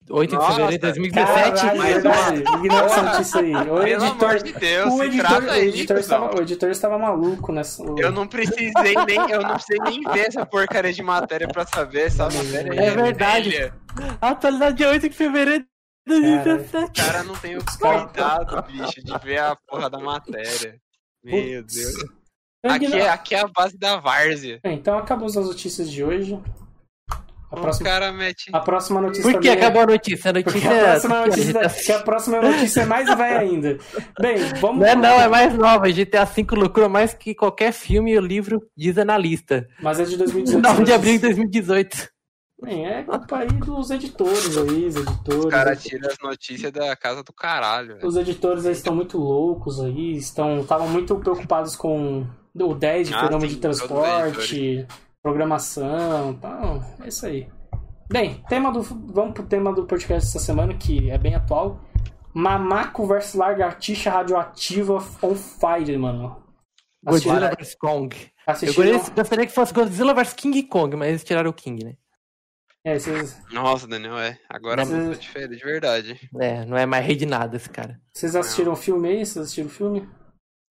8 de Nossa, fevereiro de 2017. Caralho, mais verdade. Ignora essa notícia aí. O Pelo editor, amor de Deus, o se editor, trata o aí, editor, estava, o editor estava maluco nessa. Eu não precisei nem, eu não precisei nem ver essa porcaria de matéria pra saber essa matéria. É verdade. velha. Atualizado dia 8 de fevereiro de 2017. O cara não tem o cuidado, bicho, de ver a porra da matéria. Meu. Deus. Aqui é, aqui é a base da várzea. Bem, Então acabou as notícias de hoje. A O próxima, cara mete. a próxima notícia Por que é- acabou a notícia? A notícia a próxima é- notícia, que a próxima notícia é mais velha ainda. Bem, vamos. Não é não, é mais nova. GTA V lucrou mais que qualquer filme e livro, diz analista. Mas é de 2018. 9 de abril de 2018. Bem, é culpa aí dos editores aí, os editores. Os caras tiram as notícias da casa do caralho. velho. Os editores aí estão muito loucos aí, estão estavam muito preocupados com o 10 de Ah, fenômeno de transporte, programação, tal, é isso aí. Bem, tema do, vamos pro tema do podcast dessa semana, que é bem atual. Mamaco versus lagartixa radioativa on fire, mano. Godzilla vs Kong. Eu Assistiram... gostaria, gostaria que fosse Godzilla vs King Kong, mas eles tiraram o King, né? É, vocês, Nossa, Daniel, é. Agora mudou de feira, de verdade. É, não é mais rei de nada esse cara. vocês assistiram o filme aí? Vocês assistiram o filme?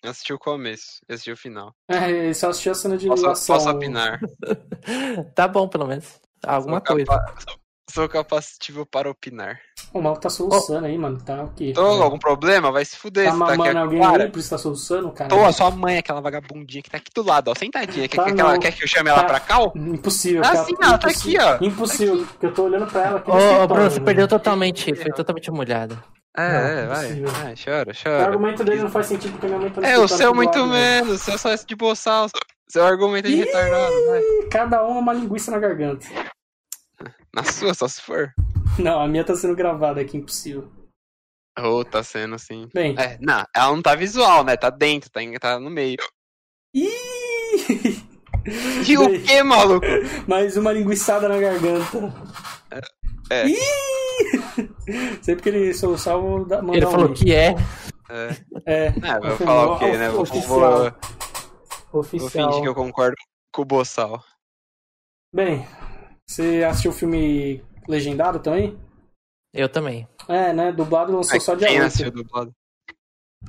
Eu assisti o começo, eu assisti o final. É, só assistiu a cena de Posso, ligação. posso opinar? Tá bom, pelo menos. Alguma Sou coisa. capa- Sou, sou capacitivo para opinar. O maluco tá soluçando aí, mano. Tá o quê? Tô com algum problema? Vai se fuder. Tá você tá aqui mamando alguém agora. aí, por isso tá soluçando, cara? Tô, a sua mãe, aquela vagabundinha que tá aqui do lado, ó, sentadinha. Quer, Tá quer que ela- quer que eu chame ela Tá. pra cá, ó? Impossível. Ah, cara. sim, ela tá aqui, ó. Impossível, porque eu tô olhando pra ela aqui Ô, escritório, Bruno, você mano. perdeu totalmente. Foi totalmente molhado. É, Não, é, vai, impossível. vai, chora, O chora. argumento dele não faz sentido porque minha mãe tá no É, o seu muito lado, velho. menos, o seu só é de boçal. Seu argumento é de retardado, vai. Cada um é uma linguiça na garganta. Na sua, só se for. Não, a minha tá sendo gravada aqui, impossível. Ô, tá sendo assim. Bem. É, não, ela não tá visual, né? Tá dentro, tá, em- tá no meio. Ih! E o que, maluco? Mais uma linguiçada na garganta. É. Ih! Sempre que ele soluçar, eu vou dar- mandar Ele um falou link. que é. É, É, é vou falar o quê, né? Vou, Oficial. vou, vou oficial. fingir que eu concordo com o boçal. Bem, você assistiu o filme legendado também? Eu também. É, né? Dublado lançou só dia Quem 8. assistiu dublado?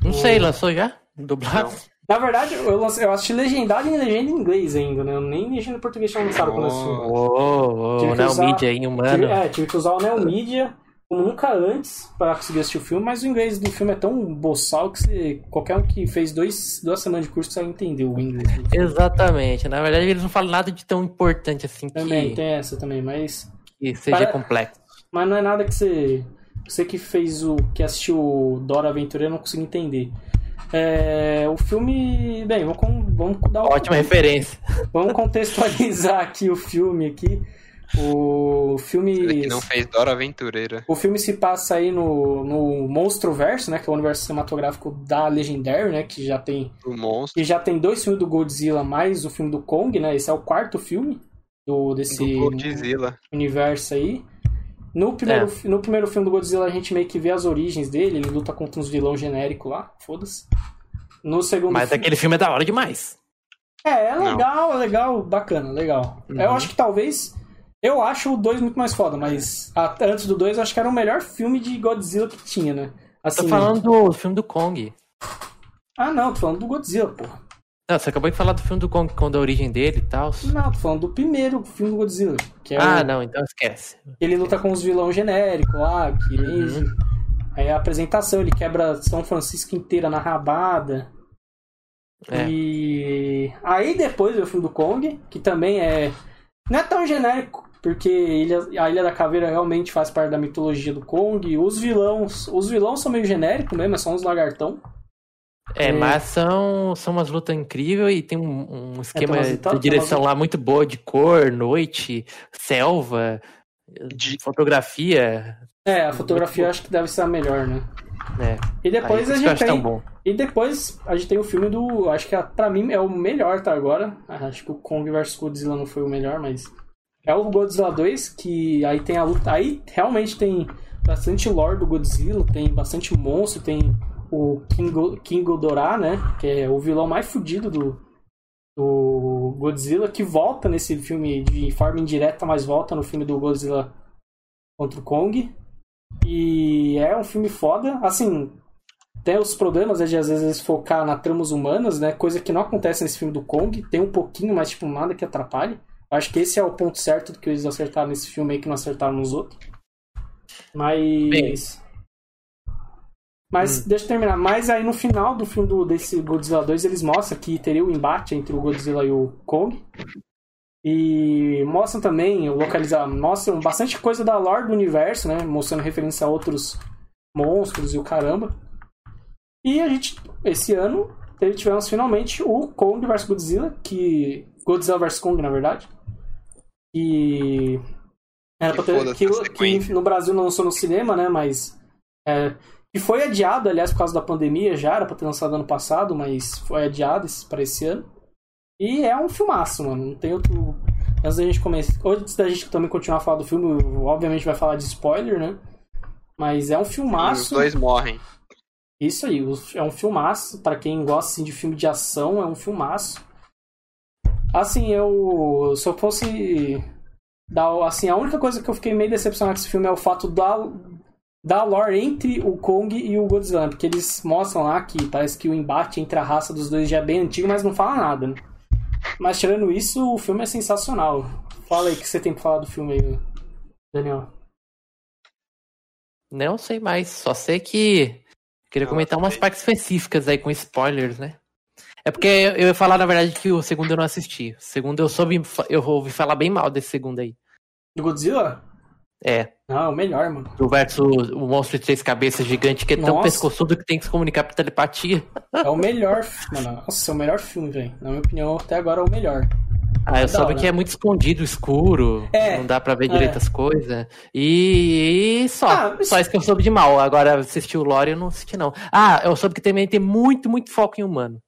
Não sei, lançou já? Dublado? Na verdade, eu, lancei- eu assisti legendado em legenda em inglês ainda, né? Eu nem legenda em português tinha lançado quando eu assisti. Ô, ô, Tive que não, usar- mídia aí, Tive, humano. é, tive que usar o Neo Media como nunca antes para conseguir assistir o filme, mas o inglês do filme é tão boçal que você, qualquer um que fez dois, duas semanas de curso consegue entender o inglês. do filme. Exatamente. Na verdade, eles não falam nada de tão importante assim Também que, tem essa também, mas, que seja Para- complexo. mas não é nada que você. Você que fez o. que assistiu o Dora Aventureira não conseguiu entender. É, o filme. Bem, vamos, vamos dar o- Ótima referência. Vamos contextualizar aqui o filme aqui. O filme. Ele que não fez Dora Aventureira. O filme se passa aí no, no Monstroverso, né? Que é o universo cinematográfico da Legendary, né? Que já tem. O monstro. Que já tem dois filmes do Godzilla mais o filme do Kong, né? Esse é o quarto filme do, desse Do Godzilla. universo aí. No primeiro, fi- no primeiro filme do Godzilla a gente meio que vê as origens dele, ele luta contra uns vilão genérico lá, foda-se. No segundo Mas fi- aquele filme é da hora demais. É, é Não. legal, é legal, bacana, legal. Uhum. Eu acho que talvez. Eu acho o 2 muito mais foda, mas a- antes do 2 eu acho que era o melhor filme de Godzilla que tinha, né? Assim, Tô falando do filme do Kong. Ah, não, tô falando do Godzilla, porra. Não, você acabou de falar do filme do Kong, quando a origem dele e tal. Não, tô falando do primeiro filme do Godzilla. É Ah, o... não, então esquece. Ele luta com os vilão genéricos lá, que. Uhum. Aí a apresentação, ele quebra São Francisco inteira na rabada. É. E aí depois veio o filme do Kong, que também é. Não é tão genérico, porque Ilha- a Ilha da Caveira realmente faz parte da mitologia do Kong. Os vilões. Os vilões são meio genéricos mesmo, é só uns lagartão. É, É. mas são, são umas lutas incríveis e tem um, um esquema umas- de direção umas- lá muito boa de cor, noite, selva, De- fotografia. É, a fotografia eu acho que deve ser a melhor, né? É. E depois Aí, a gente acho tão tem. bom. E depois a gente tem o filme do. Acho que a- pra mim é o melhor tá agora. Acho que o Kong vs Godzilla não foi o melhor, mas. É o Godzilla 2, que aí tem a luta. Aí realmente tem bastante lore do Godzilla, tem bastante monstro, tem o King, King Ghidorah, né? Que é o vilão mais fudido do, do Godzilla, que volta nesse filme de forma indireta, mas volta no filme do Godzilla contra o Kong. E é um filme foda. Assim, tem os problemas né, de às vezes focar na tramas humanas, né? Coisa que não acontece nesse filme do Kong. Tem um pouquinho, mas tipo, nada que atrapalhe. Acho que esse é o ponto certo do que eles acertaram nesse filme aí que não acertaram nos outros. Mas. Mas deixa eu terminar. Mas aí no final do filme do, desse Godzilla 2 eles mostram que teria o embate entre o Godzilla e o Kong. E mostram também, localizar, mostram bastante coisa da lore do universo, né? Mostrando referência a outros monstros e o caramba. E a gente, esse ano, tivemos finalmente o Kong vs Godzilla, que. Godzilla vs Kong, na verdade. Era Que pra ter, que, que no Brasil não lançou no cinema, né? Mas. É, que foi adiado, aliás, por causa da pandemia já, era pra ter lançado ano passado, mas foi adiado pra esse ano. E é um filmaço, mano. Não tem outro. Antes da gente começar. Antes da gente também continuar a falar do filme, obviamente vai falar de spoiler, né? Mas é um Os filmaço. dois morrem. Isso aí, é um filmaço. Para quem gosta assim, de filme de ação, é um filmaço. Assim, eu. Se eu fosse. Dar, assim, a única coisa que eu fiquei meio decepcionado com esse filme é o fato da, da lore entre o Kong e o Godzilla. Porque eles mostram lá que parece que o embate entre a raça dos dois já é bem antigo, mas não fala nada, né? Mas tirando isso, o filme é sensacional. Fala aí o que você tem pra falar do filme aí, Daniel. Não sei mais, só sei que. Queria comentar umas partes específicas aí com spoilers, né? É porque eu ia falar, na verdade, que o segundo eu não assisti. O segundo eu soube. Eu ouvi falar bem mal desse segundo aí. Do Godzilla? É. Ah, o melhor, mano. O versus o monstro de três cabeças gigante que é tão Nossa. pescoçudo que tem que se comunicar por telepatia. É o melhor, mano. Nossa, é o melhor filme, velho. Na minha opinião, até agora é o melhor. Ah, eu soube que é muito escondido, escuro. É, Não dá pra ver é. direito as coisas. E, e só. Ah, mas- Só isso que eu soube de mal. Agora, assistir o Lore eu não assisti, não. Ah, eu soube que também tem muito, muito foco em humano.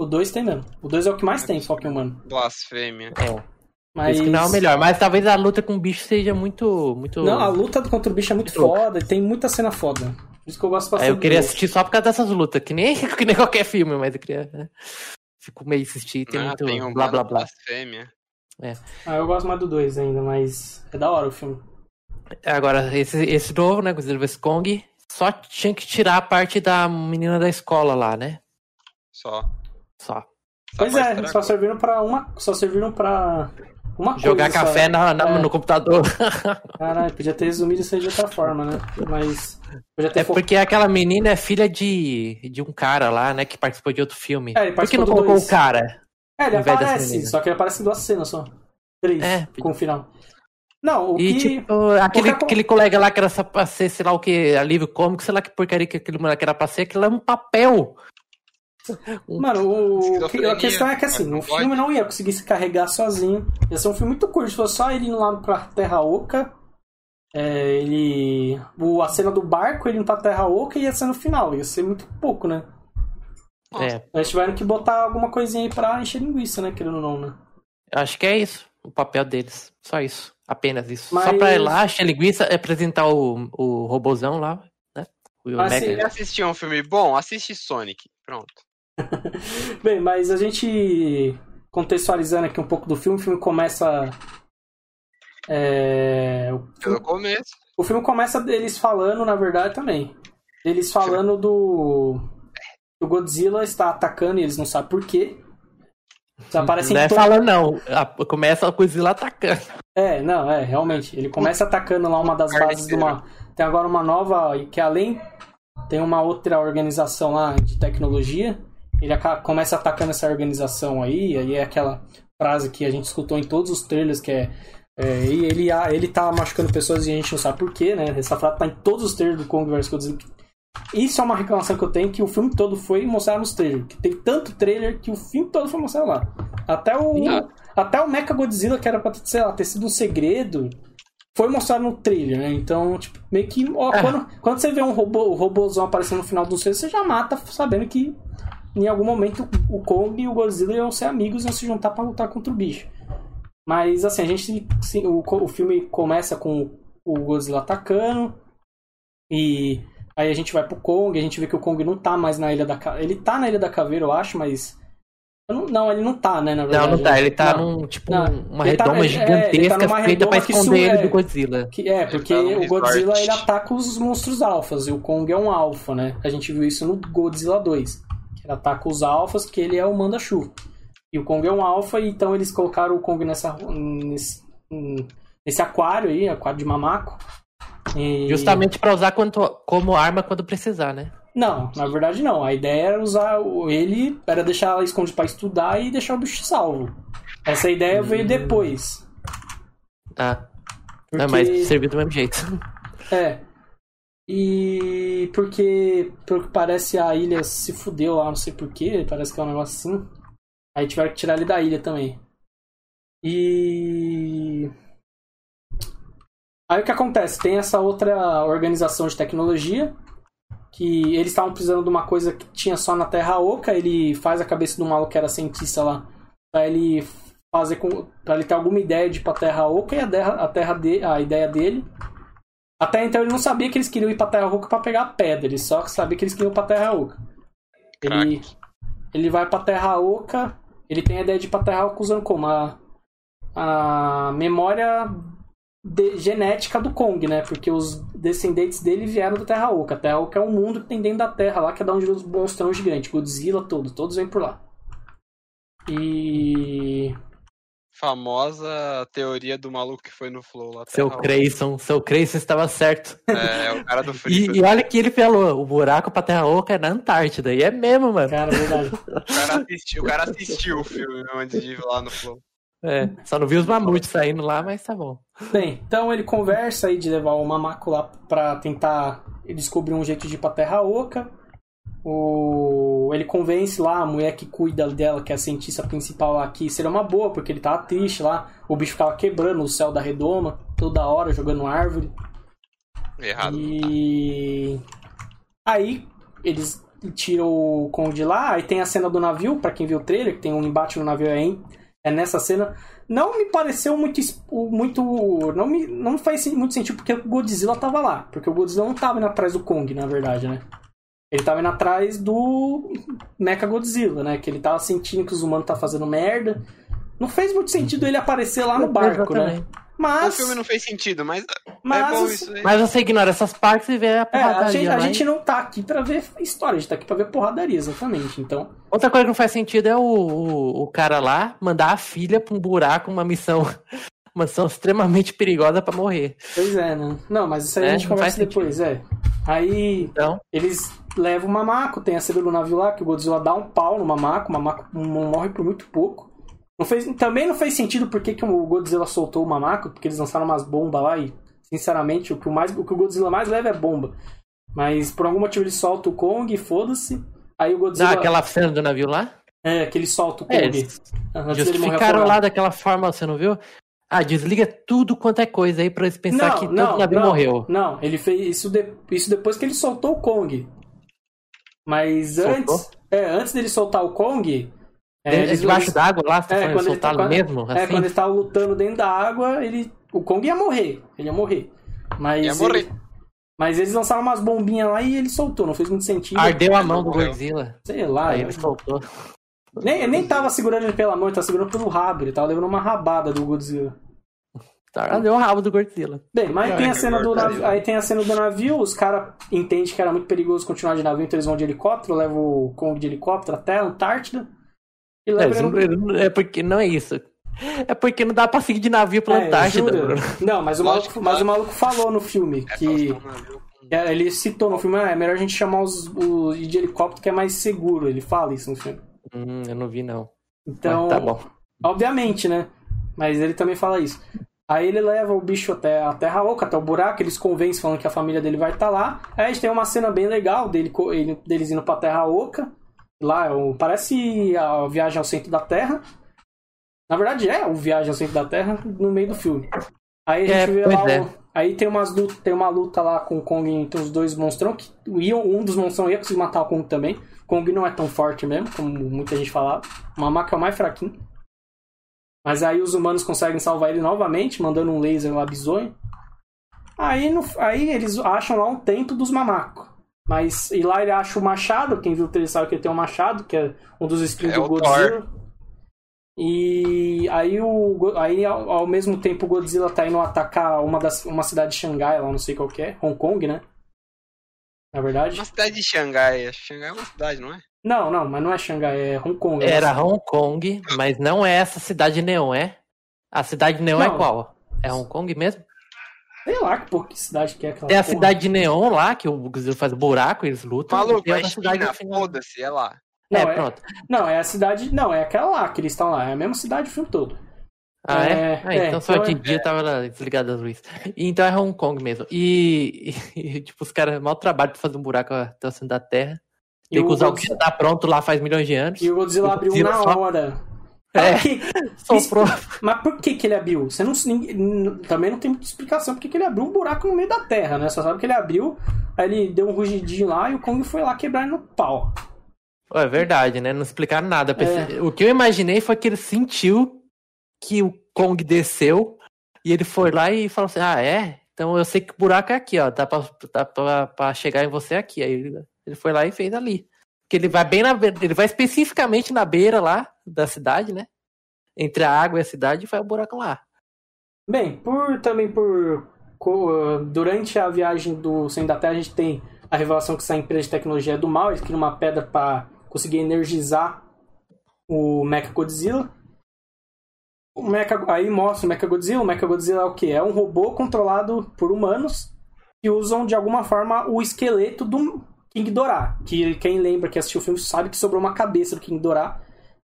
O 2 tem mesmo. O 2 é o que mais tem, foco em humano. Blasfêmia. É. Mas. Que não é o melhor. Mas talvez a luta com o bicho seja muito. muito... Não, a luta contra o bicho é muito Muito louco. foda e tem muita cena foda. Por isso que eu gosto bastante. eu queria assistir só por causa dessas lutas, que nem, que nem qualquer filme, mas eu queria. né? Fico meio assistir, tem Ah, muito tem um blá blá blá. blasfêmia. Ah, eu gosto mais do 2 ainda, mas é da hora o filme. Agora, esse, esse novo, né, Godzilla vs Kong, só tinha que tirar a parte da menina da escola lá, né? Só. Só. Pois é, só serviram pra uma. Só serviram pra uma Jogar coisa. café na, na- É. no computador. Caralho, podia ter resumido isso aí de outra forma, né? Mas. Podia ter É fo- porque aquela menina é filha de, de um cara lá, né, que participou de outro filme. É, ele Por que não colocou dois. o cara? É, ele aparece, só que ele aparece em duas cenas só. Três, É, com o final. Não, o E, que. tipo, aquele, que- aquele colega lá que era pra ser, sei lá o que, alívio cômico, sei lá que porcaria que aquele moleque era pra ser, aquilo é um papel. Mano, o... A questão é que assim, o filme não ia conseguir se carregar sozinho. Ia ser um filme muito curto. Se fosse só ele indo lá pra Terra Oca, é, ele. O, a cena do barco, ele indo pra Terra Oca ia ser no final. Ia ser muito pouco, né? É, Eles tiveram que botar alguma coisinha aí pra encher linguiça, né? Querendo ou não, né? acho que é isso, o papel deles. Só isso, apenas isso. Só Mas- pra ir lá, encher linguiça, apresentar o, o robozão lá, né? O Mega- sim. Quer assistir um filme bom? Assiste Sonic. Pronto. Bem, mas a gente contextualizando aqui um pouco do filme, o filme começa. É, o, Pelo começo. o filme começa deles falando, na verdade, também. Eles falando do. O Godzilla está atacando e eles não sabem por quê. Só aparecem Não é to- falando, não. Começa a Godzilla atacando. É, não, é, realmente. Ele começa atacando lá uma das bases de uma. Tem agora uma nova. Que além. Tem uma outra organização lá de tecnologia. Ele começa atacando essa organização aí. Aí é aquela frase que a gente escutou em todos os trailers que é. é, e ele, ele tá machucando pessoas e a gente não sabe porquê, né? Essa frase tá em todos os trailers do Kong vs Godzilla. Isso é uma reclamação que eu tenho, que o filme todo foi mostrado nos trailers. Que tem tanto trailer que o filme todo foi mostrado lá. Até o. Ah. Até o Mecha Godzilla, que era pra sei lá, ter sido um segredo, foi mostrado no trailer, né? Então, tipo, meio que. Ó, É. quando, quando você vê um robô, o robôzão aparecendo no final do trailer, você já mata sabendo que em algum momento o Kong e o Godzilla iam ser amigos e iam se juntar pra lutar contra o bicho. Mas assim, a gente. sim, o, o filme começa com o Godzilla atacando. E aí a gente vai pro Kong, a gente vê que o Kong não tá mais na Ilha da Caveira. Ele tá na Ilha da Caveira, eu acho, mas. eu não, não, ele não tá, né? Na Não, verdade. não tá. Ele tá Não. num, tipo, Não. uma Ele tá- redoma é, tá gigantesca numa feita pra esconder ele é. do Godzilla. Que, é, porque tá o Godzilla ele ataca os monstros alfas e o Kong é um alfa, né? A gente viu isso no Godzilla 2. Ele ataca os alfas, que ele é o Manda-Chu. E o Kong é um alfa, então eles colocaram o Kong nessa, nesse, nesse aquário aí, aquário de mamaco. E- Justamente pra usar quanto, como arma quando precisar, né? Não, na verdade não. A ideia era usar ele, era deixar ela escondido pra estudar e deixar o bicho salvo. Essa ideia veio depois. Ah, Porque... não, mas serviu do mesmo jeito. É. E porque, pelo que parece, a ilha se fudeu lá, não sei porquê, parece que é um negócio assim. Aí tiveram que tirar ele da ilha também. E. Aí o que acontece? Tem essa outra organização de tecnologia que eles estavam precisando de uma coisa que tinha só na Terra Oca. Ele faz a cabeça do maluco que era cientista lá pra ele fazer com. para ele ter alguma ideia de ir pra Terra Oca e a terra, a, terra de, a ideia dele Até então ele não sabia que eles queriam ir pra Terra Oca pra pegar pedra, ele só sabia que eles queriam ir pra Terra Oca. Ele, ele vai pra Terra Oca, ele tem a ideia de ir pra Terra Oca usando como? A, a memória de- genética do Kong, né? Porque os descendentes dele vieram da Terra Oca. A Terra Oca é um mundo que tem dentro da Terra lá, que é da onde os monstrão gigantes, Godzilla, todo, todos vêm por lá. E. Famosa teoria do maluco que foi no Flow lá. Seu Creyson, seu Creyson estava certo. É, é o cara do E, Free. e olha que ele falou, o buraco pra Terra Oca é na Antártida. E é mesmo, mano. Cara, verdade. O cara assistiu, o cara assistiu o filme antes de ir lá no Flow. É, só não vi os mamutes saindo lá, mas tá bom. Bem, então ele conversa aí de levar o Mamaco lá pra tentar descobrir um jeito de ir pra Terra Oca. O... Ele convence lá a mulher que cuida dela, que é a cientista principal lá, que seria uma boa, porque ele tava triste lá. O bicho ficava quebrando o céu da redoma toda hora, jogando árvore. Errado. E aí eles tiram o Kong de lá, aí tem a cena do navio, pra quem viu o trailer, que tem um embate no navio aí, é nessa cena. Não me pareceu muito muito não me não faz muito sentido porque o Godzilla tava lá, porque o Godzilla não tava indo atrás do Kong, na verdade, né? Ele tava indo atrás do Mecha Godzilla, né? Que ele tava sentindo que os humanos tá fazendo merda. Não fez muito sentido ele aparecer lá no barco, né? Exatamente. O Mas, filme não fez sentido, mas, mas é bom isso aí. Mas você ignora essas partes e vê a É, a porradaria gente, a gente não tá aqui pra ver história, a gente tá aqui pra ver porradaria, exatamente. Então, Outra coisa que não faz sentido é o, o, o cara lá mandar a filha pra um buraco, uma missão, uma missão extremamente perigosa pra morrer. pois é, né? Não, mas isso aí É, a gente não conversa depois, é. Aí Então, eles levam o Mamaco, tem a do navio lá, que o Godzilla dá um pau no Mamaco, o Mamaco morre por muito pouco. Não fez, também não fez sentido porque que o Godzilla soltou o Mamaco, porque eles lançaram umas bombas lá e, sinceramente, o que o, mais, o que o Godzilla mais leva é bomba. Mas por algum motivo ele solta o Kong e foda-se. Aí o dá Godzilla. aquela cena do navio lá. É, que ele solta o É, Kong. eles dele morrer justificaram afogado. lá daquela forma, você não viu? Ah, desliga tudo quanto é coisa aí pra eles pensar que todo navio não, morreu. Não, ele fez isso, de- isso depois que ele soltou o Kong. Mas Soltou? antes, é, antes dele soltar o Kong, é, eles- debaixo d'água lá, você é, quando ele soltar tá- mesmo? é, Assim? quando eles estavam lutando dentro da água, ele, o Kong ia morrer, ele ia morrer. Mas Ia morrer. ele- mas eles lançaram umas bombinhas lá e ele soltou, não fez muito sentido. Ardeu a mão do. Godzilla. Sei lá, Aí ele soltou. Nem, nem tava segurando ele pela mão, ele tava segurando pelo rabo, ele tava levando uma rabada do Godzilla. Ardeu o rabo do Godzilla. Bem, mas Ai, tem a que cena do navio, aí tem a cena do navio, os caras entendem que era muito perigoso continuar de navio, então eles vão de helicóptero, levam o Kong de helicóptero até a Antártida. E É, ele no- é porque não é isso. É porque não dá pra seguir de navio pela É, Antártida? Bruno. Não, mas o, maluco, mas o maluco falou no filme É, que é, ele citou no filme, ah, é melhor a gente chamar os, os de helicóptero que é mais seguro. Ele fala isso no filme. Hum, eu não vi, não. Então, Mas tá bom. obviamente, né? Mas ele também fala isso. Aí ele leva o bicho até a Terra Oca, até o buraco, eles convencem falando que a família dele vai estar lá. Aí a gente tem uma cena bem legal dele, ele- deles indo pra Terra Oca. Lá, é o- parece a viagem ao centro da Terra. Na verdade, é o viagem ao centro da Terra no meio do filme. Aí a É, gente vê pois lá. é. o- aí tem, umas luta, tem uma luta lá com o Kong entre os dois monstrão. Que um dos monstrão ia conseguir matar o Kong também. Kong não é tão forte mesmo, como muita gente falava. O Mamaki é o mais fraquinho. Mas aí os humanos conseguem salvar ele novamente, mandando um laser lá bizonho. Aí, no- aí eles acham lá um templo dos mamacos. Mas, e lá ele acha o machado, quem viu o trailer sabe que ele tem um machado, que é um dos skins É do Godzilla. E aí, o, aí ao, ao mesmo tempo o Godzilla tá indo atacar uma, das, uma cidade de Xangai, lá não sei qual que é, Hong Kong, né? Na verdade. Uma cidade de Xangai. Xangai é uma cidade, não é? Não, não, mas não é Xangai, é Hong Kong. é Era Hong Kong, mas não é essa cidade neon, é? A cidade neon é Não. qual? É Hong Kong mesmo? Sei lá que, porra, que cidade que é aquela Tem a porra. cidade de neon lá, que o Godzilla faz buraco, eles lutam. e Maluco, é outra cidade assim, foda-se, é lá. Não, É, é- pronto. Não, é a cidade. Não, é aquela lá que eles estão lá. É a mesma cidade o filme todo. Ah, é? É, Ah, é, então só então de é- dia tava lá desligado as luzes. Então é Hong Kong mesmo. E, e, tipo, os caras, mau trabalho pra fazer um buraco até o centro da Terra. E Tem que usar o que já tá pronto lá faz milhões de anos. E o Godzilla abriu Godzilla na só- hora. É. Mas que- Soprou. Mas por que, que ele abriu? Você não, também não tem muita explicação porque que ele abriu um buraco no meio da terra, né? Só sabe que ele abriu, aí ele deu um rugidinho lá e o Kong foi lá quebrar no pau. É verdade, né? Não explicaram nada. É. O que eu imaginei foi que ele sentiu que o Kong desceu e ele foi lá e falou assim: Ah, é? Então eu sei que buraco é aqui, ó. Dá pra, dá pra, pra chegar em você aqui. Aí ele, ele foi lá e fez ali. Porque ele vai bem na beira, ele vai especificamente na beira lá da cidade, né? Entre a água e a cidade e faz o buraco lá. Bem, por também por co- durante a viagem do Sem da Terra a gente tem a revelação que essa empresa de tecnologia é do mal, eles criam uma pedra para conseguir energizar o Mecha Godzilla. O Mecha, aí mostra o Mecha Godzilla, o Mecha Godzilla é o que? É um robô controlado por humanos que usam de alguma forma o esqueleto do King Dorá, que quem lembra que assistiu o filme sabe que sobrou uma cabeça do King Dorá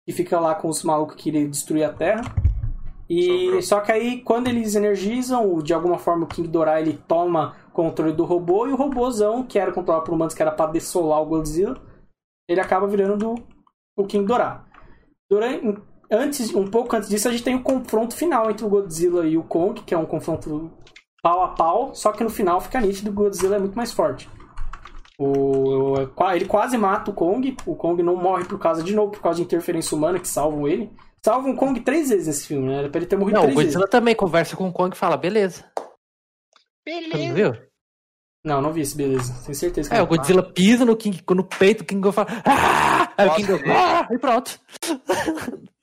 e fica lá com os malucos que queriam destruir a Terra. E Sobrou. só que aí quando eles energizam, de alguma forma o King Dorá ele toma controle do robô e o robôzão, que era controlado por humanos, que era para dessolar o Godzilla, ele acaba virando do, o King Dorá. Durante, antes, um pouco antes disso, a gente tem o confronto final entre o Godzilla e o Kong, que é um confronto pau a pau, só que no final fica nítido que o Godzilla é muito mais forte. O, ele quase mata o Kong, o Kong não morre por causa de novo, por causa de interferência humana que salvam ele. Salvam o Kong três vezes nesse filme, né? Era pra ele ter morrido Não, o três vezes. Godzilla também conversa com o Kong e fala, beleza. Você não viu? Não, não vi esse, beleza. Tenho certeza que É, não. o Godzilla pisa no, King, no peito, o King Kong fala. Ah! Aí o King Kong. Ah! E pronto.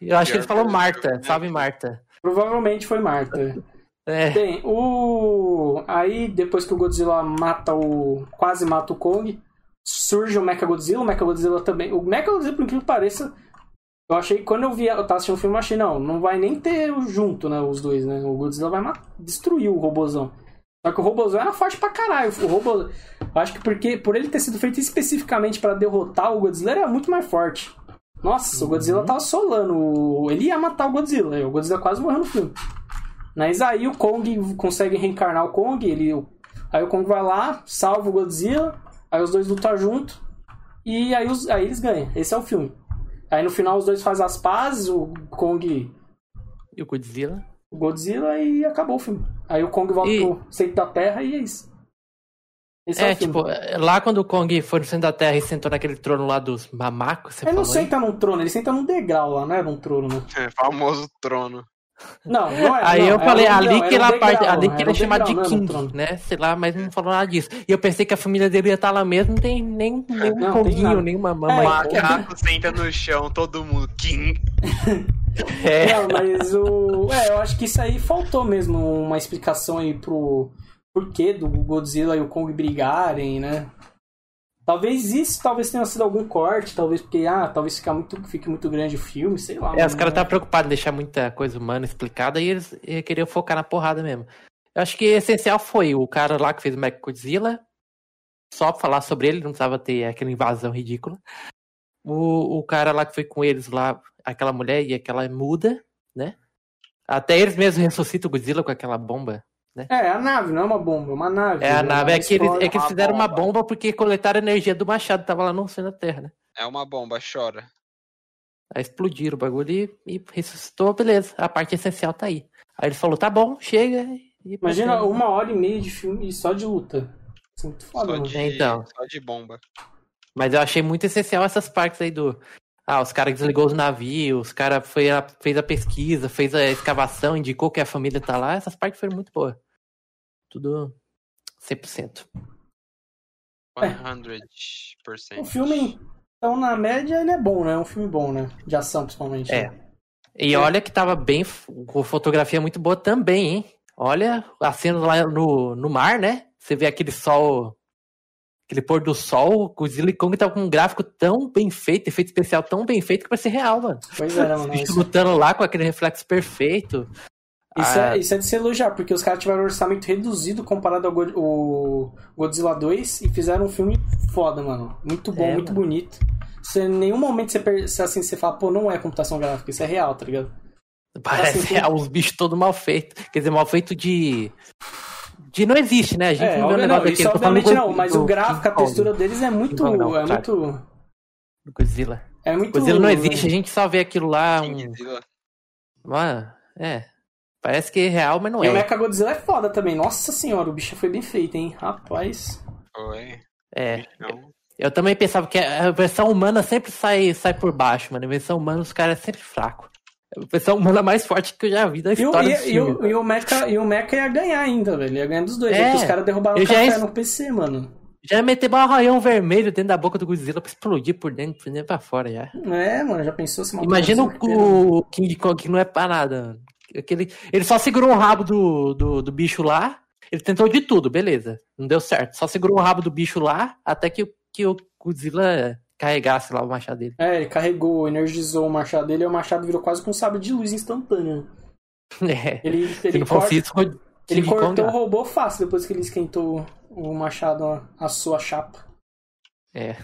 Eu acho que ele falou Marta, salve Marta. Provavelmente foi Marta. É, Bem, o. Aí, depois que o Godzilla mata o. quase mata o Kong, surge o Mechagodzilla. O Mechagodzilla também. O Mechagodzilla, por incrível que pareça, eu achei. Quando eu vi, eu tava assistindo o filme, eu achei, não, não vai nem ter junto, né? Os dois, né? O Godzilla vai destruir o robozão. Só que o robozão era forte pra caralho. O robô. Eu acho que porque por ele ter sido feito especificamente pra derrotar o Godzilla, era muito mais forte. Nossa, o Godzilla tava solando. Ele ia matar o Godzilla. O Godzilla quase morreu no filme. Mas aí o Kong consegue reencarnar o Kong, ele, aí o Kong vai lá, salva o Godzilla, aí os dois lutam junto, e aí, os- aí eles ganham. Esse é o filme. Aí no final os dois fazem as pazes, o Kong e o Godzilla. o Godzilla e acabou o filme. Aí o Kong volta E- pro centro da Terra e é isso. Esse é, É, tipo, lá quando o Kong foi no centro da Terra e sentou naquele trono lá dos mamacos, você ele não falou. hein? senta num trono, ele senta num degrau lá, não é num trono, né? É, famoso trono. Não, não é. Aí não, eu era falei, um- ali não, que era um ele, parte, ali que era ele é um chamado de não era um King, né? Sei lá, mas não falou nada disso. E eu pensei que a família dele ia estar lá mesmo, não tem nem, nem um Não, tem Konguinho, nada. nem uma É, mamãe. Macaco senta no chão, todo mundo. King. É, Não, mas o. É, eu acho que isso aí faltou mesmo uma explicação aí pro porquê do Godzilla e o Kong brigarem, né? Talvez isso talvez tenha sido algum corte, talvez porque, ah, talvez fique muito, fique muito grande o filme, sei lá. É, os caras estavam preocupados em deixar muita coisa humana explicada e eles queriam focar na porrada mesmo. Eu acho que o essencial foi o cara lá que fez o Godzilla, só pra falar sobre ele, não precisava ter aquela invasão ridícula. O, o cara lá que foi com eles lá, aquela mulher e aquela muda, né? Até eles mesmos ressuscitam o Godzilla com aquela bomba. É, é a nave, não é uma bomba, é uma nave. É a né? nave, é que eles, é que eles uma fizeram uma bomba. bomba porque coletaram a energia do machado, tava lá no centro da Terra, né? É uma bomba, chora. Aí explodiram o bagulho e, e ressuscitou, beleza. A parte essencial tá aí. Aí ele falou, tá bom, chega. E Imagina uma hora e meia de filme só de luta. Isso é muito foda, Só de, Então. só de bomba. Mas eu achei muito essencial essas partes aí do. Ah, os caras desligou os navios, os caras fez a pesquisa, fez a escavação, indicou que a família tá lá. Essas partes foram muito boas. Tudo 100%. 100%. O filme, então, na média, ele é bom, né? É um filme bom, né? De ação, principalmente. É. né? E É. olha que tava bem, com fotografia muito boa também, hein? Olha a cena lá no, no mar, né? Você vê aquele sol, aquele pôr do sol, o e Kong tava com um gráfico tão bem feito, efeito especial tão bem feito que parece real, mano. Pois é, né, mano? bichos Isso, lutando lá com aquele reflexo perfeito. isso Ah, é, isso é de se elogiar, porque os caras tiveram um orçamento reduzido comparado ao God- o Godzilla 2 e fizeram um filme foda, mano. Muito bom, É, muito mano. bonito. Você, em nenhum momento você, assim, você fala, pô, não é computação gráfica, isso é real, tá ligado? Parece Assim, real, os bichos todos mal feitos. Quer dizer, mal feito de. De não existe, né? A gente É, não vê o negócio não, daquele. isso tô falando obviamente não, mas do o gráfico, a textura deles é muito. Não, é claro. muito. do Godzilla. É muito. Godzilla não existe, a gente só vê aquilo lá. Um... Mano, é. Parece que é real, mas não E o é. Mecha Godzilla é foda também. Nossa senhora, o bicho foi bem feito, hein? Rapaz. Foi. É. Bichão. Eu também pensava que a versão humana sempre sai, sai por baixo, mano. A versão humana os caras é sempre fraco. O pessoal humano mais forte que eu já vi da E o, história e, do e filme. o, e o Mecha, e o Mecha ia ganhar ainda, velho. Ia ganhar dos dois. É, os caras derrubaram o já café es- no PC, mano. Já ia meter um arranhão vermelho dentro da boca do Godzilla pra explodir por dentro, por dentro pra fora já. É, mano, já pensou se Imagina inteiro? o, o King Kong que não é pra nada. Aquele, ele só segurou o rabo do, do, do bicho lá. Ele tentou de tudo, beleza. Não deu certo. Só segurou o rabo do bicho lá até que, o- que o Godzilla carregasse lá o machado dele. É, ele carregou, energizou o machado dele e o machado virou quase com um sabre de luz instantâneo. É. Ele, ele, não corta- isso, ele cortou o robô fácil depois que ele esquentou o machado, a sua chapa. É.